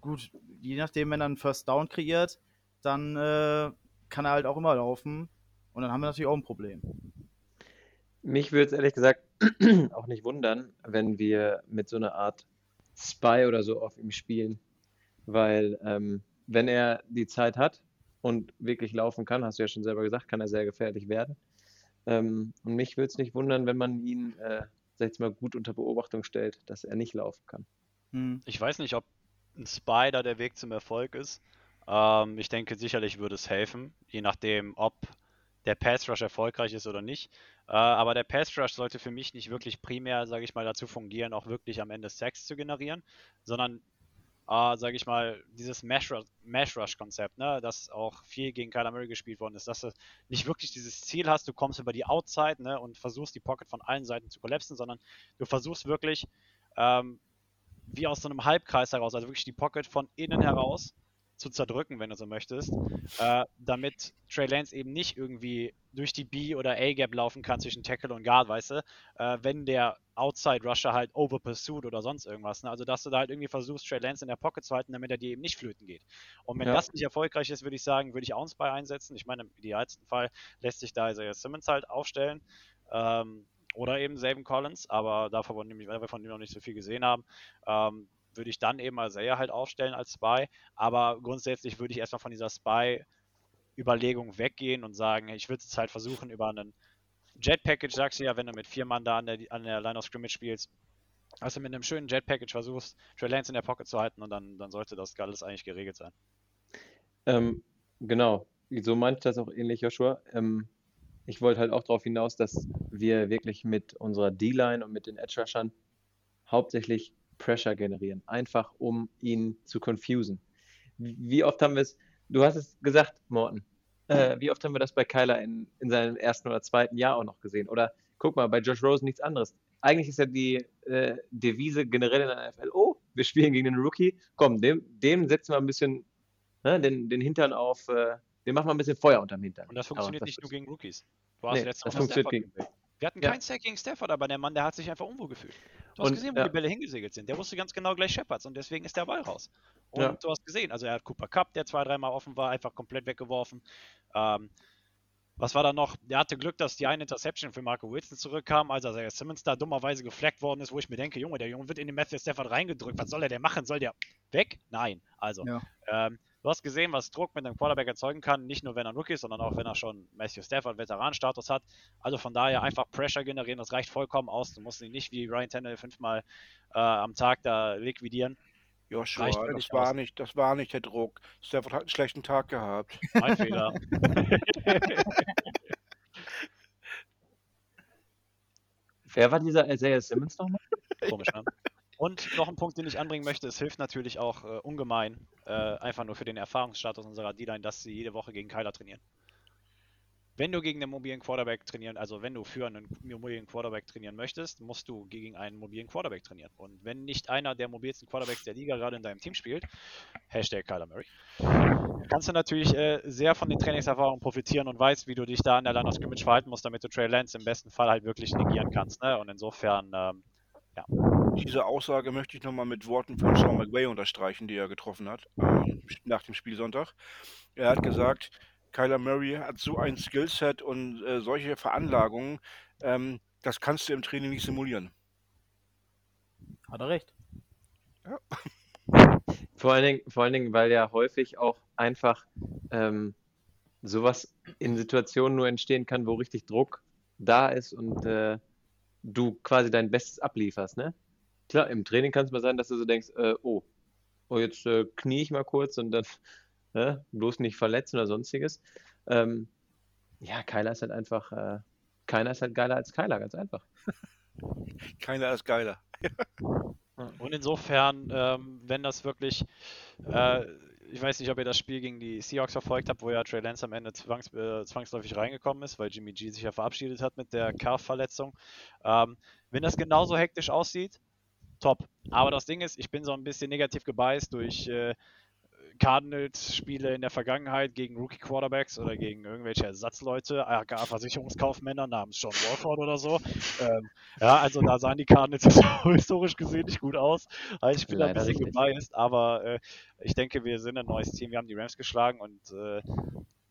gut, je nachdem, wenn er einen First Down kreiert, dann äh, kann er halt auch immer laufen und dann haben wir natürlich auch ein Problem. Mich würde es ehrlich gesagt (clears throat) auch nicht wundern, wenn wir mit so einer Art Spy oder so auf ihm spielen. Weil, ähm, wenn er die Zeit hat und wirklich laufen kann, hast du ja schon selber gesagt, kann er sehr gefährlich werden. Ähm, und mich würde es nicht wundern, wenn man ihn, äh, sag ich jetzt mal, gut unter Beobachtung stellt, dass er nicht laufen kann. Hm. Ich weiß nicht, ob ein Spider der Weg zum Erfolg ist. Ähm, ich denke, sicherlich würde es helfen, je nachdem, ob der Pass Rush erfolgreich ist oder nicht. Äh, aber der Pass Rush sollte für mich nicht wirklich primär, sage ich mal, dazu fungieren, auch wirklich am Ende Sacks zu generieren, sondern, äh, sage ich mal, dieses Mash Rush- Mash ne, das auch viel gegen Kyler Murray gespielt worden ist, dass du nicht wirklich dieses Ziel hast, du kommst über die Outside ne, und versuchst die Pocket von allen Seiten zu kollapsen, sondern du versuchst wirklich ähm, wie aus so einem Halbkreis heraus, also wirklich die Pocket von innen heraus zu zerdrücken, wenn du so möchtest, äh, damit Trey Lance eben nicht irgendwie durch die B- oder A-Gap laufen kann zwischen Tackle und Guard, weißt du, äh, wenn der Outside-Rusher halt over pursued oder sonst irgendwas. Ne? Also, dass du da halt irgendwie versuchst, Trey Lance in der Pocket zu halten, damit er dir eben nicht flöten geht. Und wenn Ja. das nicht erfolgreich ist, würde ich sagen, würde ich auch einen Spy einsetzen. Ich meine, im idealsten Fall lässt sich da Isaiah Simmons halt aufstellen. Ähm, oder eben Savin Collins, aber davon, weil wir von ihm noch nicht so viel gesehen haben, ähm, würde ich dann eben Isaiah halt aufstellen als Spy. Aber grundsätzlich würde ich erstmal von dieser Spy-Überlegung weggehen und sagen, ich würde es halt versuchen über einen Jet-Package, sagst du ja, wenn du mit vier Mann da an der, an der Line of Scrimmage spielst, also mit einem schönen Jet-Package versuchst, Trey Lance in der Pocket zu halten und dann, dann sollte das alles eigentlich geregelt sein. Ähm, genau, so meinte ich das auch ähnlich, Joshua. Ähm, ich wollte halt auch darauf hinaus, dass wir wirklich mit unserer D-Line und mit den Edge-Rushern hauptsächlich Pressure generieren, einfach um ihn zu confusen. Wie oft haben wir es, du hast es gesagt, Morten, äh, wie oft haben wir das bei Kyler in, in seinem ersten oder zweiten Jahr auch noch gesehen? Oder guck mal, bei Josh Rosen nichts anderes. Eigentlich ist ja die äh, Devise generell in der NFL, oh, wir spielen gegen den Rookie, komm, dem, dem setzen wir ein bisschen ne, den, den Hintern auf, äh, den machen wir ein bisschen Feuer unterm Hintern. Und das Aber funktioniert das nicht nur gegen Rookies. Du hast Nee, letztes das funktioniert gegen-. Wir hatten Ja. keinen Sack gegen Stafford, aber der Mann, der hat sich einfach unwohl gefühlt. Du hast Und, gesehen, wo ja. die Bälle hingesegelt sind. Der wusste ganz genau gleich Shepherds und deswegen ist der Ball raus. Und Ja. du hast gesehen, also er hat Cooper Cup, der zwei, dreimal offen war, einfach komplett weggeworfen. Ähm, was war da noch? Der hatte Glück, dass die eine Interception für Marco Wilson zurückkam, als er Simmons da dummerweise gefleckt worden ist, wo ich mir denke, Junge, der Junge wird in den Matthew Stafford reingedrückt. Was soll er denn machen? Soll der weg? Nein. Also, Ja. ähm, du hast gesehen, was Druck mit einem Quarterback erzeugen kann, nicht nur wenn er ein Rookie ist, sondern auch wenn er schon Matthew Stafford Veteranenstatus hat. Also von daher einfach Pressure generieren, das reicht vollkommen aus. Du musst ihn nicht wie Ryan Tannehill fünfmal äh, am Tag da liquidieren. Joshua, Reicht das war, aus. nicht, das war nicht der Druck. Stafford hat einen schlechten Tag gehabt. Mein Fehler. (laughs) Wer war dieser Isaiah Simmons nochmal? Komisch, ne? (laughs) Und noch ein Punkt, den ich anbringen möchte, es hilft natürlich auch äh, ungemein, äh, einfach nur für den Erfahrungsstatus unserer D-Line, dass sie jede Woche gegen Kyler trainieren. Wenn du gegen einen mobilen Quarterback trainieren, also wenn du für einen mobilen Quarterback trainieren möchtest, musst du gegen einen mobilen Quarterback trainieren. Und wenn nicht einer der mobilsten Quarterbacks der Liga gerade in deinem Team spielt, Hashtag Kyler Murray, kannst du natürlich äh, sehr von den Trainingserfahrungen profitieren und weißt, wie du dich da in der Line of Scrimmage verhalten musst, damit du Trey Lance im besten Fall halt wirklich negieren kannst. Ne? Und insofern, ähm, Diese Aussage möchte ich nochmal mit Worten von Sean McVay unterstreichen, die er getroffen hat ähm, nach dem Spielsonntag. Er hat gesagt, Kyler Murray hat so ein Skillset und äh, solche Veranlagungen, ähm, das kannst du im Training nicht simulieren. Hat er recht. (laughs) Vor allen Dingen, vor allen Dingen, weil ja häufig auch einfach ähm, sowas in Situationen nur entstehen kann, wo richtig Druck da ist und äh, du quasi dein Bestes ablieferst, ne? Klar, im Training kann es mal sein, dass du so denkst, äh, oh, oh, jetzt äh, knie ich mal kurz und dann (laughs) ne, bloß nicht verletzen oder sonstiges. Ähm, ja, Kyler ist halt einfach, äh, keiner ist halt geiler als Kyler, ganz einfach. (laughs) Keiner ist geiler. Und insofern, ähm, wenn das wirklich, äh, ich weiß nicht, ob ihr das Spiel gegen die Seahawks verfolgt habt, wo ja Trey Lance am Ende zwangs, äh, zwangsläufig reingekommen ist, weil Jimmy G sich ja verabschiedet hat mit der Calf-Verletzung. Ähm, wenn das genauso hektisch aussieht, top. Aber das Ding ist, ich bin so ein bisschen negativ gebeißt durch äh, Cardinals-Spiele in der Vergangenheit gegen Rookie-Quarterbacks oder gegen irgendwelche Ersatzleute, aka Versicherungskaufmänner namens John Walford oder so. Ähm, ja, also da sahen die Cardinals (laughs) historisch gesehen nicht gut aus. Also ich bin da ein Leider bisschen richtig. gebiased, aber äh, ich denke, wir sind ein neues Team. Wir haben die Rams geschlagen und äh,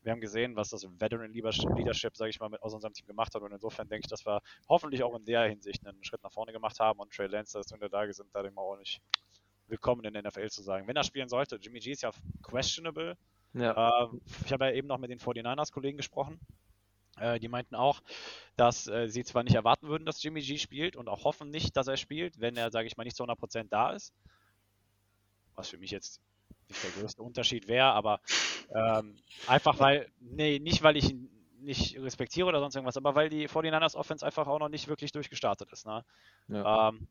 wir haben gesehen, was das Veteran Leadership, sage ich mal, mit aus unserem Team gemacht hat. Und insofern denke ich, dass wir hoffentlich auch in der Hinsicht einen Schritt nach vorne gemacht haben und Trey Lance, dass wir in der Lage sind, da dem auch nicht willkommen in der NFL zu sagen. Wenn er spielen sollte, Jimmy G ist ja questionable. Ja. Äh, ich habe ja eben noch mit den 49ers-Kollegen gesprochen. Äh, die meinten auch, dass äh, sie zwar nicht erwarten würden, dass Jimmy G spielt und auch hoffen nicht, dass er spielt, wenn er, sage ich mal, nicht zu 100% da ist. Was für mich jetzt nicht der größte Unterschied wäre, aber ähm, einfach weil, nee, nicht weil ich ihn nicht respektiere oder sonst irgendwas, aber weil die 49ers Offense einfach auch noch nicht wirklich durchgestartet ist. Ne? ja. Ähm,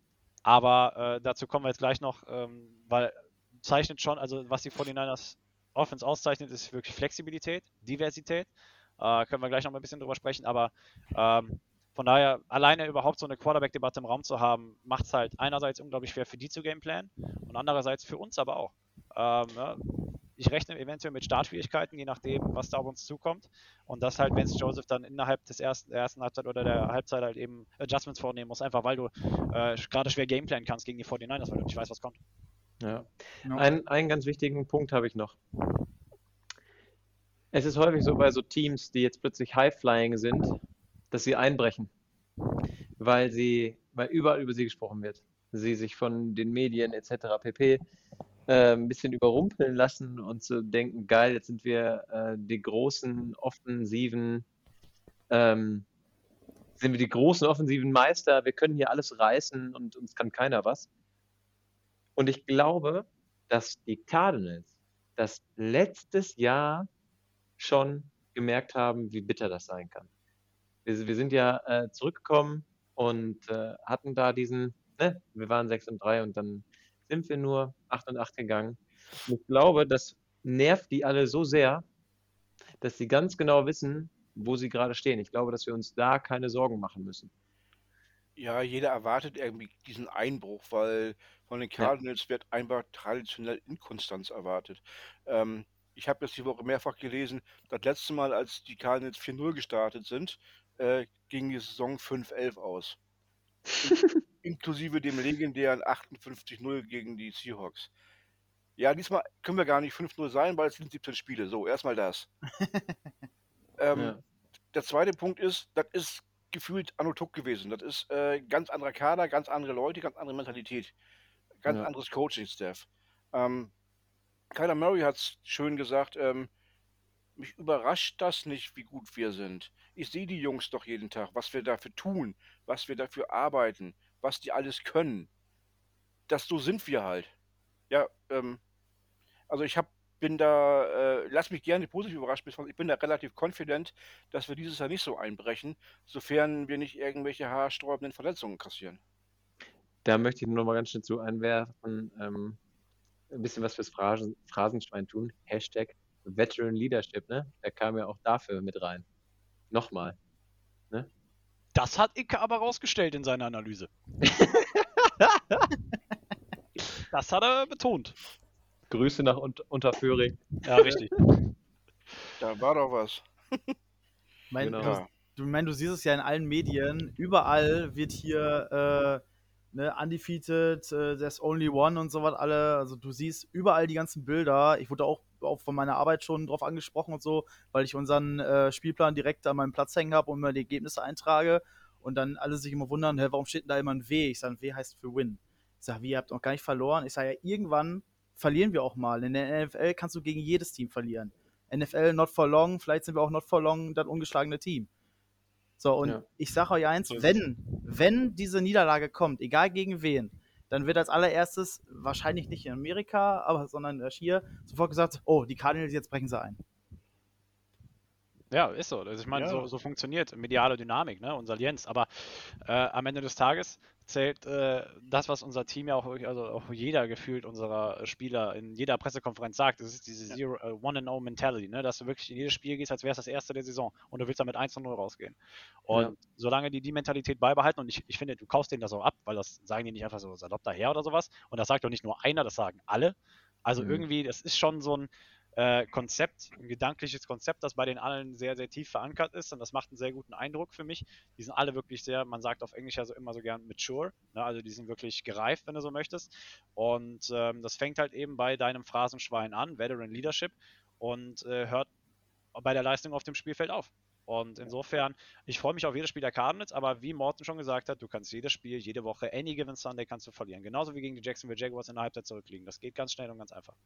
aber äh, dazu kommen wir jetzt gleich noch, ähm, weil zeichnet schon, also was die 49ers Offense auszeichnet, ist wirklich Flexibilität, Diversität. Äh, können wir gleich noch mal ein bisschen drüber sprechen, aber ähm, von daher, alleine überhaupt so eine Quarterback-Debatte im Raum zu haben, macht es halt einerseits unglaublich schwer für die zu gameplanen und andererseits für uns aber auch. Ähm, ja, ich rechne eventuell mit Startschwierigkeiten, je nachdem, was da auf uns zukommt. Und das halt, wenn Joseph dann innerhalb des ersten, der ersten Halbzeit oder der Halbzeit halt eben Adjustments vornehmen muss, einfach weil du äh, gerade schwer gameplanen kannst gegen die 49ers, weil du nicht weißt, was kommt. ja. Ja. Ein, einen ganz wichtigen Punkt habe ich noch. Es ist häufig so bei so Teams, die jetzt plötzlich High-Flying sind, dass sie einbrechen, weil sie, weil überall über sie gesprochen wird. Sie sich von den Medien etc. pp. Äh, ein bisschen überrumpeln lassen und zu denken, geil, jetzt sind wir äh, die großen offensiven, ähm, sind wir die großen offensiven Meister, wir können hier alles reißen und uns kann keiner was. Und ich glaube, dass die Cardinals das letztes Jahr schon gemerkt haben, wie bitter das sein kann. Wir, wir sind ja äh, zurückgekommen und äh, hatten da diesen, ne, wir waren 6 und 3 und dann sind wir nur 8 und 8 gegangen. Und ich glaube, das nervt die alle so sehr, dass sie ganz genau wissen, wo sie gerade stehen. Ich glaube, dass wir uns da keine Sorgen machen müssen. Ja, jeder erwartet irgendwie diesen Einbruch, weil von den Cardinals wird einfach traditionell Inkonstanz erwartet. Ähm, ich habe jetzt die Woche mehrfach gelesen, das letzte Mal, als die Cardinals 4-0 gestartet sind, äh, ging die Saison 5-11 aus. (laughs) In inklusive dem legendären 58-0 gegen die Seahawks. Ja, diesmal können wir gar nicht 5-0 sein, weil es sind 17 Spiele. So, erstmal das. (laughs) ähm, Ja. Der zweite Punkt ist, das ist gefühlt Anno Tuck gewesen. Das ist äh, ganz anderer Kader, ganz andere Leute, ganz andere Mentalität, ganz Ja. anderes Coaching-Staff. Ähm, Kyler Murray hat es schön gesagt, ähm, mich überrascht das nicht, wie gut wir sind. Ich sehe die Jungs doch jeden Tag, was wir dafür tun, was wir dafür arbeiten, was die alles können. Das so sind wir halt. Ja, ähm, also ich hab, bin da, äh, lass mich gerne positiv überrascht, ich bin da relativ confident, dass wir dieses Jahr nicht so einbrechen, sofern wir nicht irgendwelche haarsträubenden Verletzungen kassieren. Da möchte ich nur mal ganz schnell zu einwerfen, ähm, ein bisschen was fürs Phrasen, Phrasenschwein tun. Hashtag Veteran Leadership, ne? Der kam ja auch dafür mit rein. Nochmal. Das hat Icke aber rausgestellt in seiner Analyse. (laughs) das hat er betont. Grüße nach Unt Unterföhring. Ja, richtig. (laughs) Da war doch was. Mein, Genau. du, du, mein, du siehst es ja in allen Medien. Überall wird hier äh, ne, undefeated, äh, there's only one und sowas alle. Also du siehst überall die ganzen Bilder. Ich wurde auch, auch von meiner Arbeit schon drauf angesprochen und so, weil ich unseren äh, Spielplan direkt an meinem Platz hängen habe und mir die Ergebnisse eintrage. Und dann alle sich immer wundern, hä, warum steht denn da immer ein W? Ich sage, ein W heißt für Win. Ich sage, wie, ihr habt noch gar nicht verloren? Ich sage, ja, irgendwann verlieren wir auch mal. In der NFL kannst du gegen jedes Team verlieren. NFL not for long, vielleicht sind wir auch not for long das ungeschlagene Team. So, und Ja. ich sage euch eins, wenn, wenn diese Niederlage kommt, egal gegen wen, dann wird als allererstes, wahrscheinlich nicht in Amerika, (laughs) aber sondern erst hier, sofort gesagt, oh, die Cardinals, jetzt brechen sie ein. Ja, ist so. Also ich meine, Ja. so, so funktioniert mediale Dynamik, ne, und Salienz. Aber äh, am Ende des Tages zählt äh, das, was unser Team ja auch, also auch jeder gefühlt unserer Spieler in jeder Pressekonferenz sagt. Das ist diese Zero, äh, One and O Mentality, ne? dass du wirklich in jedes Spiel gehst, als wäre es das erste der Saison und du willst damit 1 und 0 rausgehen. Und Ja. solange die die Mentalität beibehalten und ich, ich finde, du kaufst denen das auch ab, weil das sagen die nicht einfach so salopp daher oder sowas und das sagt doch nicht nur einer, das sagen alle. Also Mhm. irgendwie, das ist schon so ein äh, Konzept, ein gedankliches Konzept, das bei den allen sehr, sehr tief verankert ist und das macht einen sehr guten Eindruck für mich. Die sind alle wirklich sehr, man sagt auf Englisch ja so immer so gern mature, ne? also die sind wirklich gereift, wenn du so möchtest. Und ähm, das fängt halt eben bei deinem Phrasenschwein an, Veteran Leadership, und äh, hört bei der Leistung auf dem Spielfeld auf. Und insofern, ich freue mich auf jedes Spiel der Cardinals, aber wie Morten schon gesagt hat, du kannst jedes Spiel, jede Woche, any given Sunday kannst du verlieren. Genauso wie gegen die Jacksonville Jaguars in der Halbzeit zurückliegen. Das geht ganz schnell und ganz einfach.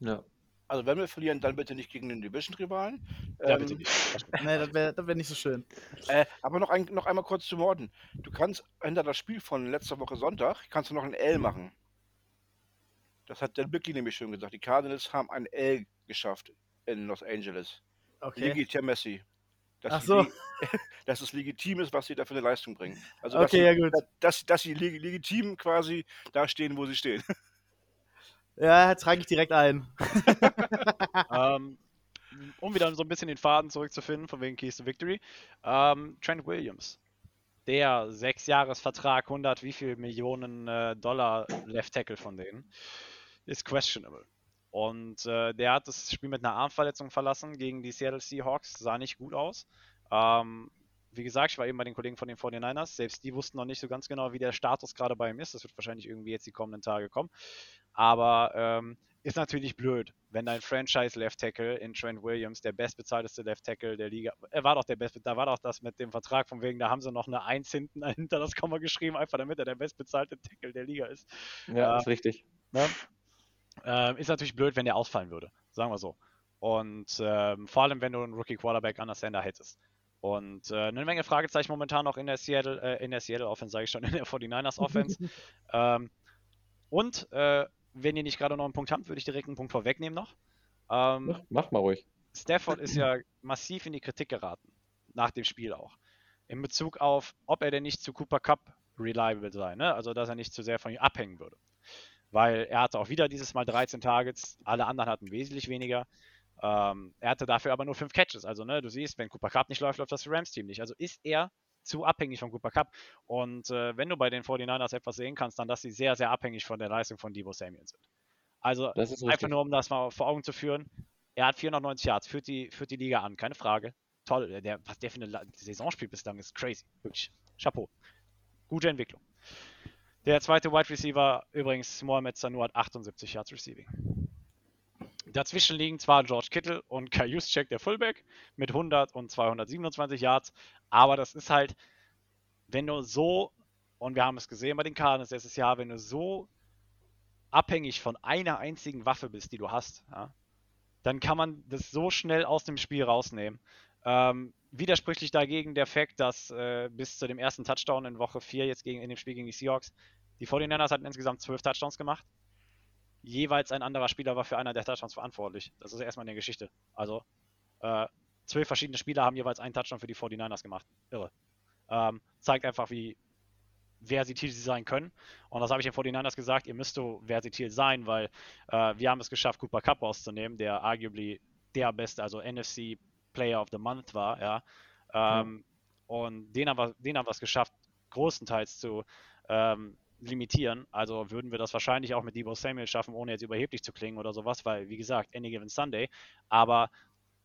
Ja. Also wenn wir verlieren, dann bitte nicht gegen den Division-Rivalen. Ja, Ähm, bitte nicht. (laughs) Nee, das wäre das wär nicht so schön. Äh, aber noch, ein, noch einmal kurz zu Morten. Du kannst hinter das Spiel von letzter Woche Sonntag, kannst du noch ein L machen. Das hat der Bickley nämlich schon gesagt. Die Cardinals haben ein L geschafft in Los Angeles. Okay. Legitimacy. Dass, Ach so. (laughs) dass es legitim ist, was sie da für eine Leistung bringen. Also, Okay, ja dass, gut. sie, dass, dass sie leg- legitim quasi da stehen, wo sie stehen. (laughs) Ja, trage ich direkt ein. (laughs) (laughs) ähm, um wieder so ein bisschen den Faden zurückzufinden, von wegen Keys to Victory. Ähm, Trent Williams, der Sechsjahresvertrag, 100 wie viel Millionen äh, Dollar Left Tackle von denen, ist questionable. Und äh, der hat das Spiel mit einer Armverletzung verlassen gegen die Seattle Seahawks, sah nicht gut aus. Ähm, wie gesagt, ich war eben bei den Kollegen von den 49ers, selbst die wussten noch nicht so ganz genau, wie der Status gerade bei ihm ist. Das wird wahrscheinlich irgendwie jetzt die kommenden Tage kommen. Aber ähm, ist natürlich blöd, wenn dein Franchise Left Tackle in Trent Williams, der bestbezahlteste Left Tackle der Liga, er war doch der beste, da war doch das mit dem Vertrag von wegen, da haben sie noch eine 1 hinten hinter das Komma geschrieben, einfach damit er der bestbezahlte Tackle der Liga ist. Ja, ist richtig. Ne? Ähm, ist natürlich blöd, wenn der ausfallen würde, sagen wir so. Und ähm, vor allem, wenn du einen Rookie Quarterback an der Sender hättest. Und äh, eine Menge Fragezeichen momentan noch in der Seattle, äh, in der Seattle Offense, sage ich schon, in der 49ers Offense. (laughs) ähm, und äh, wenn ihr nicht gerade noch einen Punkt habt, würde ich direkt einen Punkt vorwegnehmen noch. Ähm, Mach, mach mal ruhig. Stafford ist ja (clears throat) massiv in die Kritik geraten, nach dem Spiel auch. In Bezug auf, ob er denn nicht zu Cooper Cup reliable sei, ne? also dass er nicht zu sehr von ihm abhängen würde. Weil er hatte auch wieder dieses Mal 13 Targets, alle anderen hatten wesentlich weniger. Ähm, er hatte dafür aber nur 5 Catches. Also, ne, du siehst, wenn Cooper Cup nicht läuft, läuft das Rams-Team nicht. Also ist er zu abhängig von Cooper Cup. Und äh, wenn du bei den 49ers etwas sehen kannst, dann, dass sie sehr, sehr abhängig von der Leistung von Debo Samuel sind. Also Das ist Einfach nur, um das mal vor Augen zu führen. Er hat 490 Yards, führt die, führt die Liga an, keine Frage. Toll, der- der, was der für eine La- Saison spielt bislang, ist crazy. Wirklich. Chapeau. Gute Entwicklung. Der zweite Wide Receiver, übrigens Mohamed Sanu, hat 78 Yards Receiving. Dazwischen liegen zwar George Kittle und Kai der Fullback, mit 100 und 227 Yards, aber das ist halt, wenn du so, und wir haben es gesehen bei den Cardinals letztes Jahr, wenn du so abhängig von einer einzigen Waffe bist, die du hast, ja, dann kann man das so schnell aus dem Spiel rausnehmen. Ähm, widersprüchlich dagegen der Fakt, dass äh, bis zu dem ersten Touchdown in Woche 4 jetzt gegen, in dem Spiel gegen die Seahawks, die 49ers hatten insgesamt 12 Touchdowns gemacht. Jeweils ein anderer Spieler war für einer der Touchdowns verantwortlich. Das ist erstmal eine Geschichte. Also, äh, zwölf verschiedene Spieler haben jeweils einen Touchdown für die 49ers gemacht. Irre. Ähm, zeigt einfach, wie versatil sie sein können. Und das habe ich den 49ers gesagt, ihr müsst so versatil sein, weil äh, wir haben es geschafft, Cooper Cup rauszunehmen, der arguably der beste, also NFC Player of the Month war, ja. Ähm, Und den haben, wir, den haben wir es geschafft, großenteils zu ähm, limitieren. Also würden wir das wahrscheinlich auch mit Debo Samuel schaffen, ohne jetzt überheblich zu klingen oder sowas, weil, wie gesagt, any given Sunday. Aber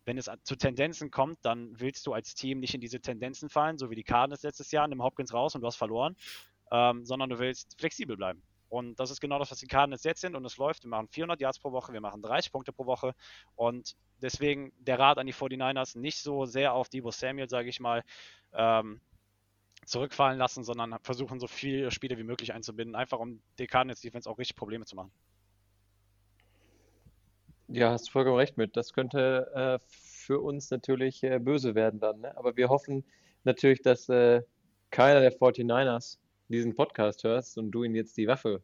wenn es zu Tendenzen kommt, dann willst du als Team nicht in diese Tendenzen fallen, so wie die Cardinals letztes Jahr, nimm Hopkins raus und du hast verloren, ähm, sondern du willst flexibel bleiben. Und das ist genau das, was die Cardinals jetzt sind und es läuft. Wir machen 400 Yards pro Woche, wir machen 30 Punkte pro Woche und deswegen der Rat an die 49ers nicht so sehr auf Debo Samuel, sage ich mal, ähm, zurückfallen lassen, sondern versuchen so viele Spiele wie möglich einzubinden, einfach um die Cardinals Defense auch richtig Probleme zu machen. Ja, hast du vollkommen recht mit. Das könnte äh, für uns natürlich äh, böse werden dann. Ne? Aber wir hoffen natürlich, dass äh, keiner der 49ers diesen Podcast hört und du ihm jetzt die Waffe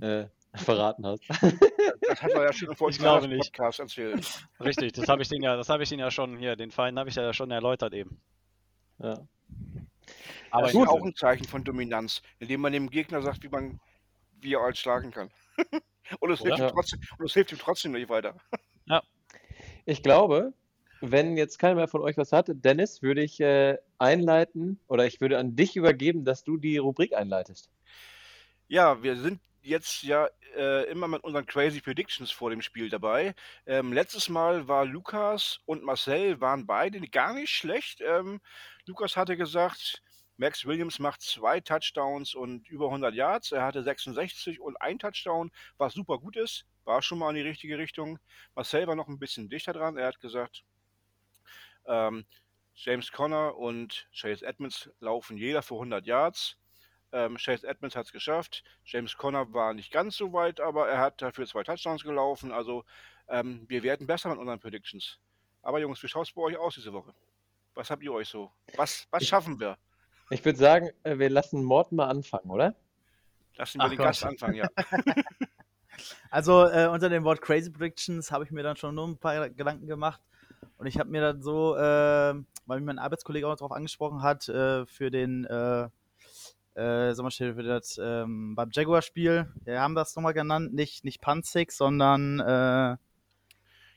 äh, (laughs) verraten hast. Das hat er ja schon (laughs) im. Podcast erzählt. Richtig, das habe ich den ja, das habe ich den ja schon hier, den Fallen habe ich ja schon erläutert eben. Ja. Aber Das ist auch ein Zeichen von Dominanz, indem man dem Gegner sagt, wie man wie er alt schlagen kann. (laughs) und, es ihm trotzdem, und es hilft ihm trotzdem nicht weiter. (laughs) Ich glaube, wenn jetzt keiner mehr von euch was hat, Dennis, würde ich äh, einleiten oder ich würde an dich übergeben, dass du die Rubrik einleitest. Ja, wir sind jetzt ja äh, immer mit unseren Crazy Predictions vor dem Spiel dabei. Ähm, letztes Mal war Lukas und Marcel waren beide gar nicht schlecht. Ähm, Lukas hatte gesagt, Max Williams macht zwei Touchdowns und über 100 Yards. Er hatte 66 und ein Touchdown, was super gut ist. War schon mal in die richtige Richtung. Marcel war noch ein bisschen dichter dran. Er hat gesagt, ähm, James Conner und Chase Edmonds laufen jeder für 100 Yards. Ähm, Chase Edmonds hat es geschafft. James Conner war nicht ganz so weit, aber er hat dafür zwei Touchdowns gelaufen. Also ähm, wir werden besser mit unseren Predictions. Aber Jungs, wie schaut es bei euch aus diese Woche? Was habt ihr euch so? Was, was schaffen wir? Ich würde sagen, äh, wir lassen Morten mal anfangen, oder? Lassen wir Ach den Gott. Gast anfangen, ja. (laughs) Also äh, unter dem Wort Crazy Predictions habe ich mir dann schon nur ein paar Gedanken gemacht. Und ich habe mir dann so, äh, weil mich mein Arbeitskollege auch noch darauf angesprochen hat, äh, für den, äh, äh, für das ähm, beim Jaguar-Spiel, wir haben das nochmal genannt, nicht, nicht Punt Six, sondern äh,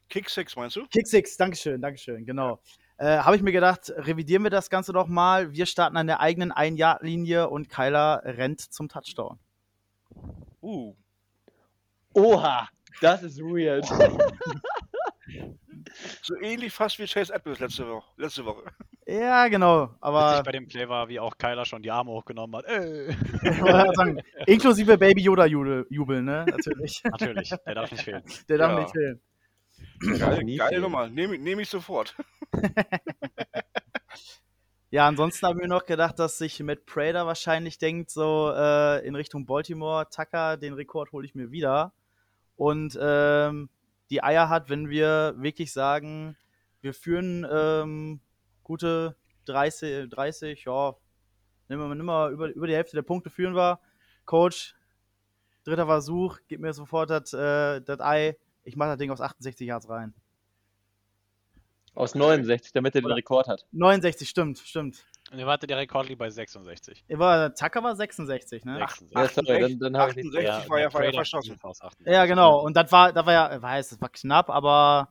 Kick Six meinst du? Kick Six, Dankeschön, Dankeschön, genau. Äh, habe ich mir gedacht, revidieren wir das Ganze doch mal. Wir starten an der eigenen Ein-Yard-Linie und Kyler rennt zum Touchdown. Uh, Oha, das ist weird. (laughs) so ähnlich fast wie Chase Edmonds letzte Woche. Letzte Woche. Ja, genau, Witzig aber bei dem Play war, wie auch Kyler schon die Arme hochgenommen hat. Äh. (laughs) sagen, inklusive Baby Yoda Jubel ne? Natürlich. Natürlich, der darf nicht fehlen. Der darf Ja. nicht fehlen. Geile fehlen. Nummer. Nehme ich- nehm ich sofort. (laughs) Ja, ansonsten haben wir noch gedacht, dass sich Matt Prater wahrscheinlich denkt, so äh, in Richtung Baltimore, Tucker, den Rekord hole ich mir wieder. Und ähm, die Eier hat, wenn wir wirklich sagen, wir führen ähm, gute 30, 30, ja, nimm mal, nimm mal über, über die Hälfte der Punkte führen wir. Coach, dritter Versuch, gib mir sofort das äh, das Ei. Ich mache das Ding aus 68 Yards rein. Aus 69, damit er den Rekord hat. 69, stimmt, stimmt. Und ihr wartet der Rekord liegt bei 66. War, Tucker war 66, ne? 66. Ja, sorry, dann, dann habe ich nicht. 68 war ja, war ja verschossen. Ja, genau. Und das war, das war ja, weiß, das war knapp, aber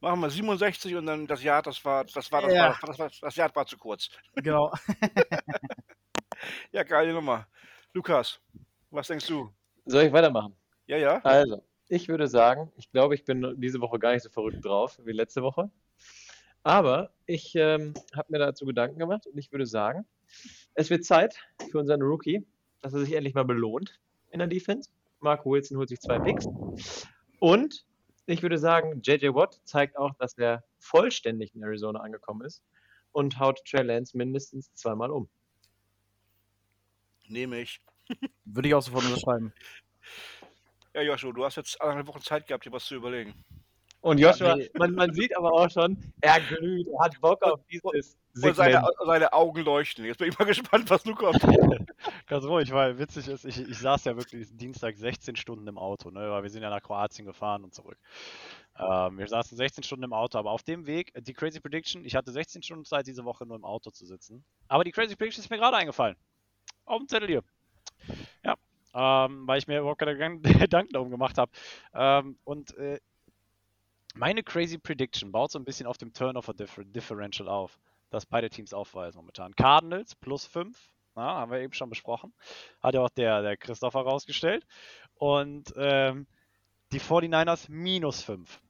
Machen wir 67 und dann das Jahr, das war, das war, das Ja. war, das, war, das Jahr war zu kurz. genau. (laughs) Ja, geile Nummer. Lukas, was denkst du? Soll ich weitermachen? Ja, ja. Also, ich würde sagen, ich glaube, ich bin diese Woche gar nicht so verrückt drauf wie letzte Woche. Aber ich ähm, habe mir dazu Gedanken gemacht und ich würde sagen, es wird Zeit für unseren Rookie, dass er sich endlich mal belohnt in der Defense. Marco Wilson holt sich zwei Picks. Und ich würde sagen, JJ Watt zeigt auch, dass er vollständig in Arizona angekommen ist und haut Trey Lance mindestens zweimal um. Nehme ich. Würde ich auch sofort unterschreiben. (laughs) Ja, Joshua, du hast jetzt anderthalb Wochen Zeit gehabt, dir was zu überlegen. Und Joshua, nee. man, man sieht aber auch schon, er glüht, er hat Bock auf dieses Und seine, Segment. seine Augen leuchten. Jetzt bin ich mal (laughs) gespannt, was du kommst. (laughs) Ganz ruhig, weil witzig ist, ich, ich saß ja wirklich Dienstag 16 Stunden im Auto, ne, weil wir sind ja nach Kroatien gefahren und zurück. Ähm, wir saßen 16 Stunden im Auto, aber auf dem Weg, die Crazy Prediction, ich hatte 16 Stunden Zeit, diese Woche nur im Auto zu sitzen. Aber die Crazy Prediction ist mir gerade eingefallen. Auf dem Zettel hier. Ja, ähm, weil ich mir überhaupt keine Gedanken (laughs) darum gemacht habe. Ähm, und äh, meine Crazy Prediction baut so ein bisschen auf dem Turnover Differ Differential auf, das beide Teams aufweisen momentan. Cardinals plus 5, ja, haben wir eben schon besprochen. Hat ja auch der, der Christopher rausgestellt. Und ähm, die 49ers minus 5.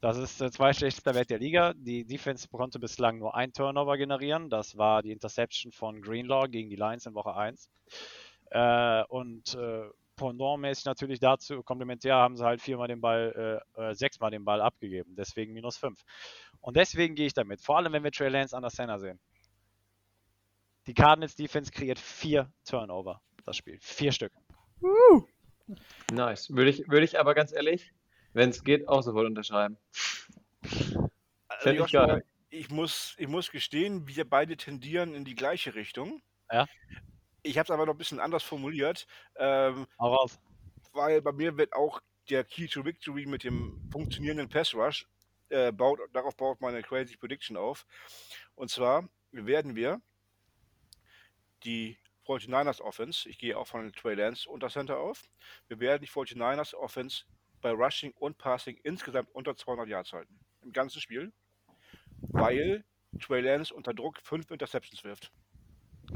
Das ist der zweitschlechteste Wert der Liga. Die Defense konnte bislang nur ein Turnover generieren. Das war die Interception von Greenlaw gegen die Lions in Woche 1. Äh, und äh, pendantmäßig natürlich dazu, komplementär haben sie halt viermal den Ball, äh, äh, sechsmal den Ball abgegeben. Deswegen minus 5. Und deswegen gehe ich damit. Vor allem, wenn wir Trey Lance an der Center sehen. Die Cardinals Defense kreiert vier Turnover, das Spiel. Vier Stück. Nice. Würde ich, würde ich aber ganz ehrlich, wenn es geht, auch sofort unterschreiben. Also, ich Joshua, geil. ich, muss, ich muss gestehen, wir beide tendieren in die gleiche Richtung. Ja. Ich habe es aber noch ein bisschen anders formuliert, ähm, Hau raus. weil bei mir wird auch der Key to Victory mit dem funktionierenden Pass Rush, äh, baut, darauf baut meine Crazy Prediction auf. Und zwar werden wir die 49ers Offense, ich gehe auch von Trey Lance unter Center auf, wir werden die 49ers Offense bei Rushing und Passing insgesamt unter 200 Yards halten. Im ganzen Spiel. Weil Trey Lance unter Druck fünf Interceptions wirft.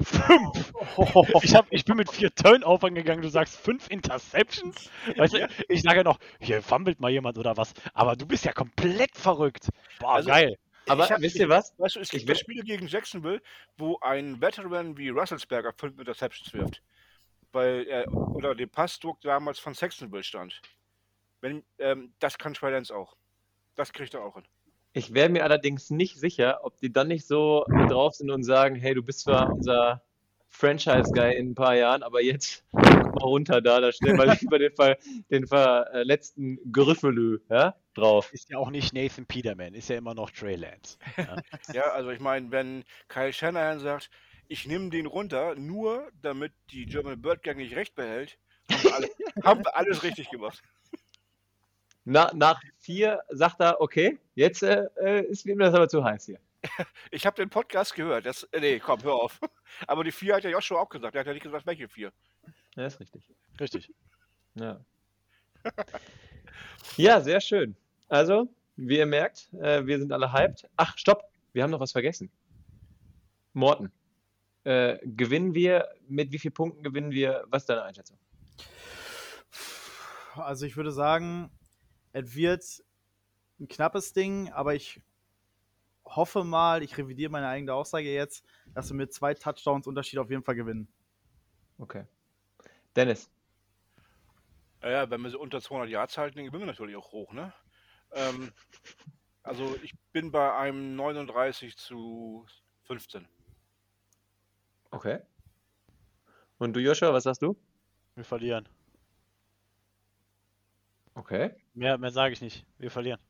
Fünf! (laughs) Ich, hab, ich bin mit vier Turnover gegangen, du sagst fünf Interceptions? Weißt du, ich sage ja noch, hier fummelt mal jemand oder was. Aber du bist ja komplett verrückt. Boah, Also, geil. Aber Ich hab- wisst ihr was? Weißt du, es Ich gibt Spiele gegen Jacksonville, wo ein Veteran wie Russelsberger fünf Interceptions wirft. Weil er unter dem Passdruck damals von Saxonville stand. Wenn, ähm, das kann Trey auch. Das kriegt er auch hin. Ich wäre mir allerdings nicht sicher, ob die dann nicht so drauf sind und sagen, hey, du bist zwar unser Franchise-Guy in ein paar Jahren, aber jetzt (laughs) mal runter da, da stellen wir lieber den, Ver, den verletzten Griffelö ja, drauf. Ist ja auch nicht Nathan Peterman, ist ja immer noch Trey Lance. (laughs) Ja, also ich meine, wenn Kyle Shanahan sagt, ich nehme den runter, nur damit die German Bird Gang nicht recht behält, haben wir, alle, (laughs) haben wir alles richtig gemacht. Na, nach vier sagt er, okay, jetzt äh, äh, ist mir das aber zu heiß hier. (laughs) Ich habe den Podcast gehört. Das, äh, nee, komm, hör auf. (laughs) Aber die vier hat ja Joshua auch gesagt. Er hat ja nicht gesagt, welche vier. Ja, ist richtig. Richtig. Ja. ja, sehr schön. Also, wie ihr merkt, äh, wir sind alle hyped. Ach, stopp, wir haben noch was vergessen. Morten, äh, gewinnen wir, mit wie vielen Punkten gewinnen wir? Was ist deine Einschätzung? Also ich würde sagen, es wird ein knappes Ding, aber ich hoffe mal, ich revidiere meine eigene Aussage jetzt, dass wir mit zwei Touchdowns Unterschied auf jeden Fall gewinnen. Okay. Dennis, Ja, wenn wir sie unter 200 Yards halten, dann gewinnen wir natürlich auch hoch, ne? Ähm, also ich bin bei einem 39 zu 15. okay. Und du, Joshua, was sagst du? Wir verlieren. Okay. Mehr, mehr sage ich nicht. Wir verlieren.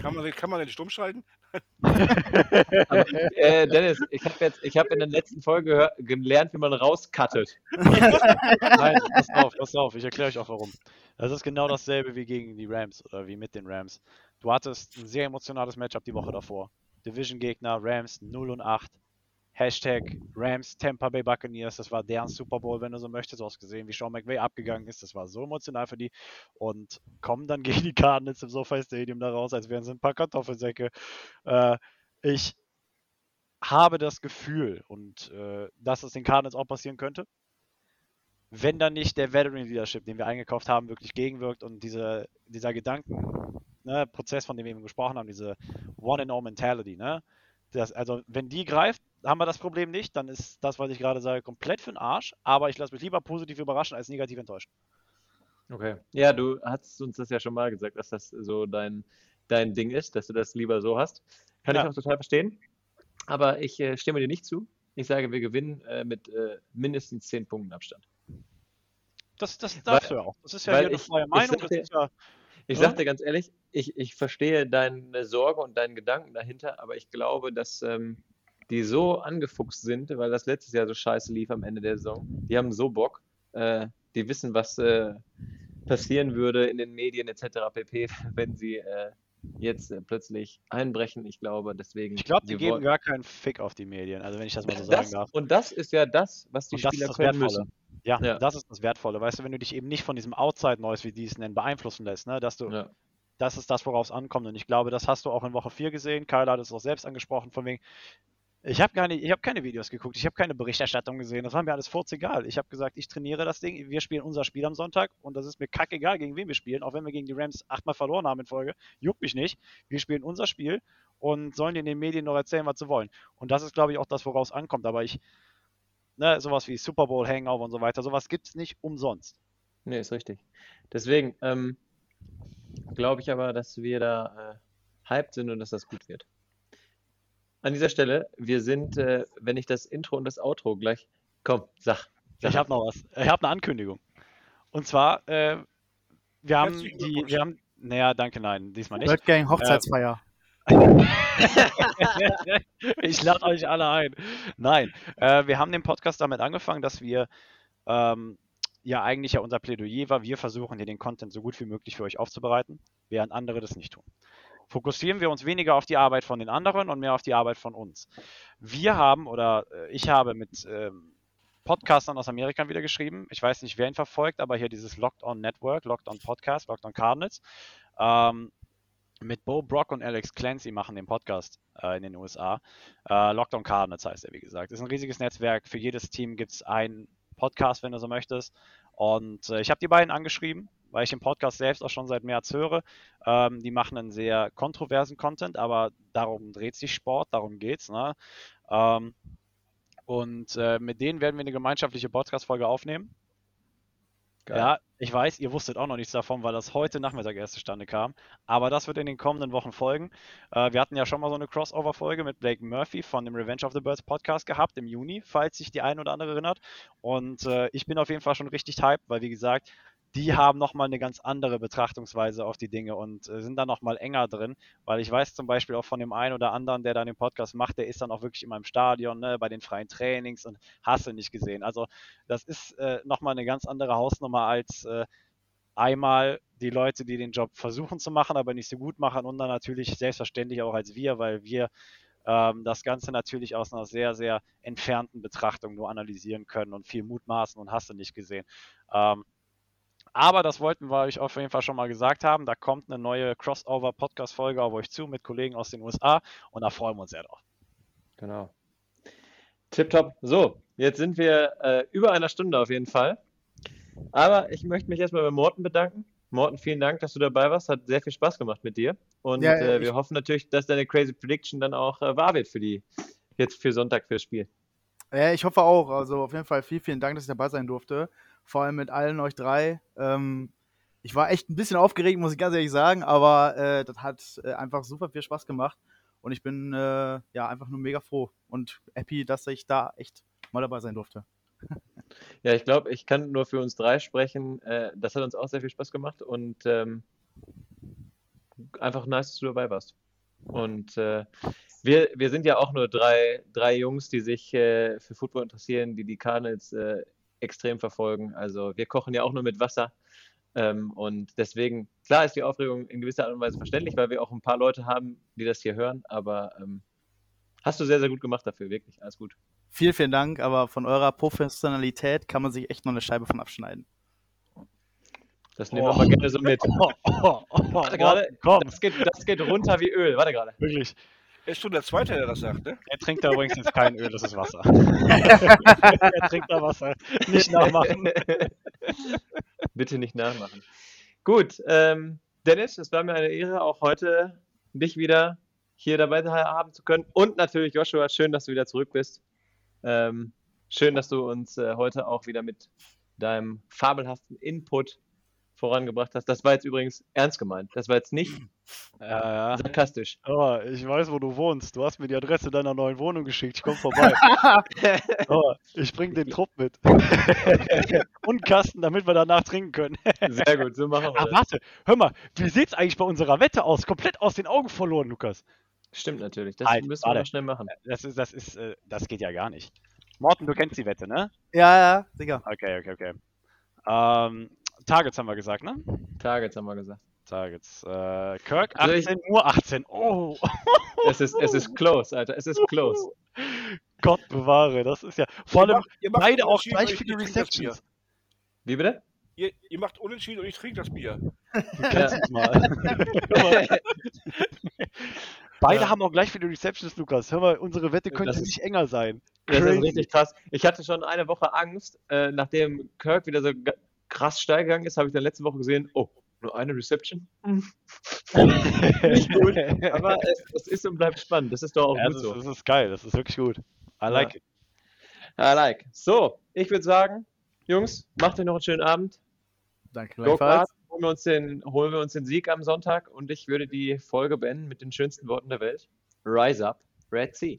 Kann man, den- kann man den stumm schalten? Aber, äh, Dennis, ich habe jetzt, ich habe in der letzten Folge gelernt, wie man rauscuttet. (laughs) Nein, pass auf, pass auf, ich erkläre euch auch warum. Das ist genau dasselbe wie gegen die Rams oder wie mit den Rams. Du hattest ein sehr emotionales Matchup die Woche davor. Division-Gegner, Rams 0 und 8. Hashtag Rams Tampa Bay Buccaneers, das war deren Super Bowl, wenn du so möchtest. Du hast gesehen, wie Sean McVay abgegangen ist. Das war so emotional für die. Und kommen dann gegen die Cardinals im SoFi Stadium da raus, als wären sie ein paar Kartoffelsäcke. Äh, ich habe das Gefühl, und äh, dass es den Cardinals auch passieren könnte, wenn dann nicht der Veteran Leadership, den wir eingekauft haben, wirklich gegenwirkt und diese, dieser Gedanken, ne, Prozess, von dem wir eben gesprochen haben, diese One-and-All-Mentality, ne? Das, also, wenn die greift, haben wir das Problem nicht, dann ist das, was ich gerade sage, komplett für den Arsch, aber ich lasse mich lieber positiv überraschen als negativ enttäuschen. Okay. Ja, du hast uns das ja schon mal gesagt, dass das so dein, dein Ding ist, dass du das lieber so hast. Kann ich Ja. auch total verstehen. Aber ich äh, stimme dir nicht zu. Ich sage, wir gewinnen äh, mit äh, mindestens 10 Punkten Abstand. Das, das Weil- darfst du ja auch. Das ist ja weil hier eine ich- freie ich Meinung. sag Das dir- ist ja, Ich Ja. sag dir ganz ehrlich, ich, ich verstehe deine Sorge und deinen Gedanken dahinter, aber ich glaube, dass ähm, die so angefuchst sind, weil das letztes Jahr so scheiße lief am Ende der Saison. Die haben so Bock. Äh, die wissen, was äh, passieren würde in den Medien etc. pp., (laughs) wenn sie äh, jetzt äh, plötzlich einbrechen. Ich glaube, deswegen. ich glaube, die wir geben gar keinen Fick auf die Medien, also wenn ich das mal so sagen das, darf. Und das ist ja das, was die Und das Spieler ist das können müssen. Ja, Ja. das ist das Wertvolle. Weißt du, wenn du dich eben nicht von diesem Outside-Noise, wie die es nennen, beeinflussen lässt, ne? dass du, Ja. das ist das, worauf es ankommt. Und ich glaube, das hast du auch in Woche 4 gesehen. Kyle hat es auch selbst angesprochen, von wegen, ich habe hab keine Videos geguckt, ich habe keine Berichterstattung gesehen, das war mir alles egal. Ich habe gesagt, ich trainiere das Ding, wir spielen unser Spiel am Sonntag und das ist mir kackegal, gegen wen wir spielen, auch wenn wir gegen die Rams achtmal verloren haben in Folge, juckt mich nicht. Wir spielen unser Spiel und sollen in den Medien noch erzählen, was sie wollen. Und das ist, glaube ich, auch das, woraus ankommt. Aber ich, ne, sowas wie Super Bowl Hangover und so weiter, sowas gibt es nicht umsonst. Nee, ist richtig. Deswegen ähm, glaube ich aber, dass wir da äh, hyped sind und dass das gut wird. An dieser Stelle, wir sind, äh, wenn ich das Intro und das Outro gleich. Komm, sag. sag Ich habe noch was. Ich habe eine Ankündigung. Und zwar, äh, wir haben die, wir haben, naja, danke, nein, diesmal nicht. Bird Gang Hochzeitsfeier. (laughs) ich lade euch alle ein. Nein, äh, wir haben den Podcast damit angefangen, dass wir ähm, ja eigentlich ja unser Plädoyer war, wir versuchen hier den Content so gut wie möglich für euch aufzubereiten, während andere das nicht tun. Fokussieren wir uns weniger auf die Arbeit von den anderen und mehr auf die Arbeit von uns. Wir haben oder äh, ich habe mit ähm, Podcastern aus Amerika wieder geschrieben. Ich weiß nicht, wer ihn verfolgt, aber hier dieses Locked On Network, Locked On Podcast, Locked On Cardinals. Ähm, mit Bo Brock und Alex Clancy machen den Podcast äh, in den USA. Äh, Locked On Cardinals heißt er, wie gesagt. Ist ein riesiges Netzwerk. Für jedes Team gibt es einen Podcast, wenn du so möchtest. Und äh, ich habe die beiden angeschrieben, weil ich den Podcast selbst auch schon seit März höre. Ähm, die machen einen sehr kontroversen Content, aber darum dreht sich Sport, darum geht's. Ne? Ähm, und äh, mit denen werden wir eine gemeinschaftliche Podcast-Folge aufnehmen. Geil. Ja, ich weiß, ihr wusstet auch noch nichts davon, weil das heute Nachmittag erst zustande kam. Aber das wird in den kommenden Wochen folgen. Äh, wir hatten ja schon mal so eine Crossover-Folge mit Blake Murphy von dem Revenge of the Birds Podcast gehabt im Juni, falls sich die ein oder andere erinnert. Und äh, ich bin auf jeden Fall schon richtig hyped, weil wie gesagt, die haben nochmal eine ganz andere Betrachtungsweise auf die Dinge und äh, sind da nochmal enger drin, weil ich weiß zum Beispiel auch von dem einen oder anderen, der dann den Podcast macht, der ist dann auch wirklich immer im Stadion, ne, bei den freien Trainings und hast du nicht gesehen. Also das ist äh, nochmal eine ganz andere Hausnummer als äh, einmal die Leute, die den Job versuchen zu machen, aber nicht so gut machen und dann natürlich selbstverständlich auch als wir, weil wir ähm, das Ganze natürlich aus einer sehr, sehr entfernten Betrachtung nur analysieren können und viel mutmaßen und hast du nicht gesehen. Ähm, aber das wollten wir euch auf jeden Fall schon mal gesagt haben. Da kommt eine neue Crossover-Podcast-Folge auf euch zu mit Kollegen aus den USA und da freuen wir uns sehr drauf. Genau. Tipptopp. So, jetzt sind wir äh, über einer Stunde auf jeden Fall. Aber ich möchte mich erstmal bei Morten bedanken. Morten, vielen Dank, dass du dabei warst. Hat sehr viel Spaß gemacht mit dir. Und Ja, äh, wir hoffen natürlich, dass deine Crazy Prediction dann auch äh, wahr wird für die, jetzt für Sonntag fürs Spiel. Ja, ich hoffe auch. Also auf jeden Fall vielen, vielen Dank, dass ich dabei sein durfte. Vor allem mit allen euch drei. Ähm, ich war echt ein bisschen aufgeregt, muss ich ganz ehrlich sagen, aber äh, das hat äh, einfach super viel Spaß gemacht. Und ich bin äh, ja einfach nur mega froh und happy, dass ich da echt mal dabei sein durfte. (laughs) Ja, ich glaube, ich kann nur für uns drei sprechen. Äh, das hat uns auch sehr viel Spaß gemacht und ähm, einfach nice, dass du dabei warst. Und äh, wir, wir sind ja auch nur drei, drei Jungs, die sich äh, für Football interessieren, die die Cardinals äh, extrem verfolgen. Also wir kochen ja auch nur mit Wasser. Ähm, und deswegen, klar ist die Aufregung in gewisser Art und Weise verständlich, weil wir auch ein paar Leute haben, die das hier hören. Aber ähm, hast du sehr, sehr gut gemacht dafür, wirklich. Alles gut. Vielen, vielen Dank, aber von eurer Professionalität kann man sich echt noch eine Scheibe von abschneiden. Das nehmen wir Oh. mal gerne so mit. (laughs) Oh, oh, oh, Warte gerade, komm, das geht, das geht runter wie Öl. Warte gerade. wirklich. Er ist schon der Zweite, der das sagt, ne? Er trinkt da übrigens jetzt kein Öl, das ist Wasser. (laughs) er trinkt da Wasser. Nicht nachmachen. (laughs) Bitte nicht nachmachen. Gut, ähm, Dennis, es war mir eine Ehre, auch heute dich wieder hier dabei haben zu können. Und natürlich, Joshua, schön, dass du wieder zurück bist. Ähm, schön, dass du uns äh, heute auch wieder mit deinem fabelhaften Input vorangebracht hast. Das war jetzt übrigens ernst gemeint. Das war jetzt nicht Ja, ja. sarkastisch. Oh, ich weiß, wo du wohnst. Du hast mir die Adresse deiner neuen Wohnung geschickt. Ich komm vorbei. (laughs) Oh, ich bring den Trupp mit. (laughs) Und Kasten, damit wir danach trinken können. Sehr gut, so machen wir Ah, das. warte, hör mal, wie sieht's eigentlich bei unserer Wette aus? Komplett aus den Augen verloren, Lukas. Stimmt natürlich. Das Halt, müssen wir warte. noch schnell machen. Das ist, das ist, äh, das geht ja gar nicht. Morten, du kennst die Wette, ne? Ja, ja, Digga. Okay, okay, okay. Ähm, Targets haben wir gesagt, ne? Targets haben wir gesagt. Targets. Äh, Kirk, Also ich- 18 Uhr 18. Oh, Es ist, es ist close, Alter. Es ist close. Gott bewahre, das ist ja. Vor allem Ihr macht beide auch gleich viele. Receptions. Wie bitte? Ihr, ihr macht unentschieden und ich trinke das Bier. Du kennst uns mal. Hör (laughs) mal. Beide Ja. haben auch gleich viele Receptions, Lukas. Hör mal, unsere Wette könnte Das ist- nicht enger sein. Das ist Crazy. richtig krass. Ich hatte schon eine Woche Angst, äh, nachdem Kirk wieder so krass steil gegangen ist, habe ich dann letzte Woche gesehen, oh, nur eine Reception? (laughs) Nicht gut, aber es, es ist und bleibt spannend. Das ist doch auch Ja, gut das, so. ist, das ist geil, das ist wirklich gut. I like it. I like. So, ich würde sagen, Jungs, macht euch noch einen schönen Abend. Danke gleichfalls. Holen wir, uns den, holen wir uns den Sieg am Sonntag und ich würde die Folge beenden mit den schönsten Worten der Welt. Rise up, Red Sea.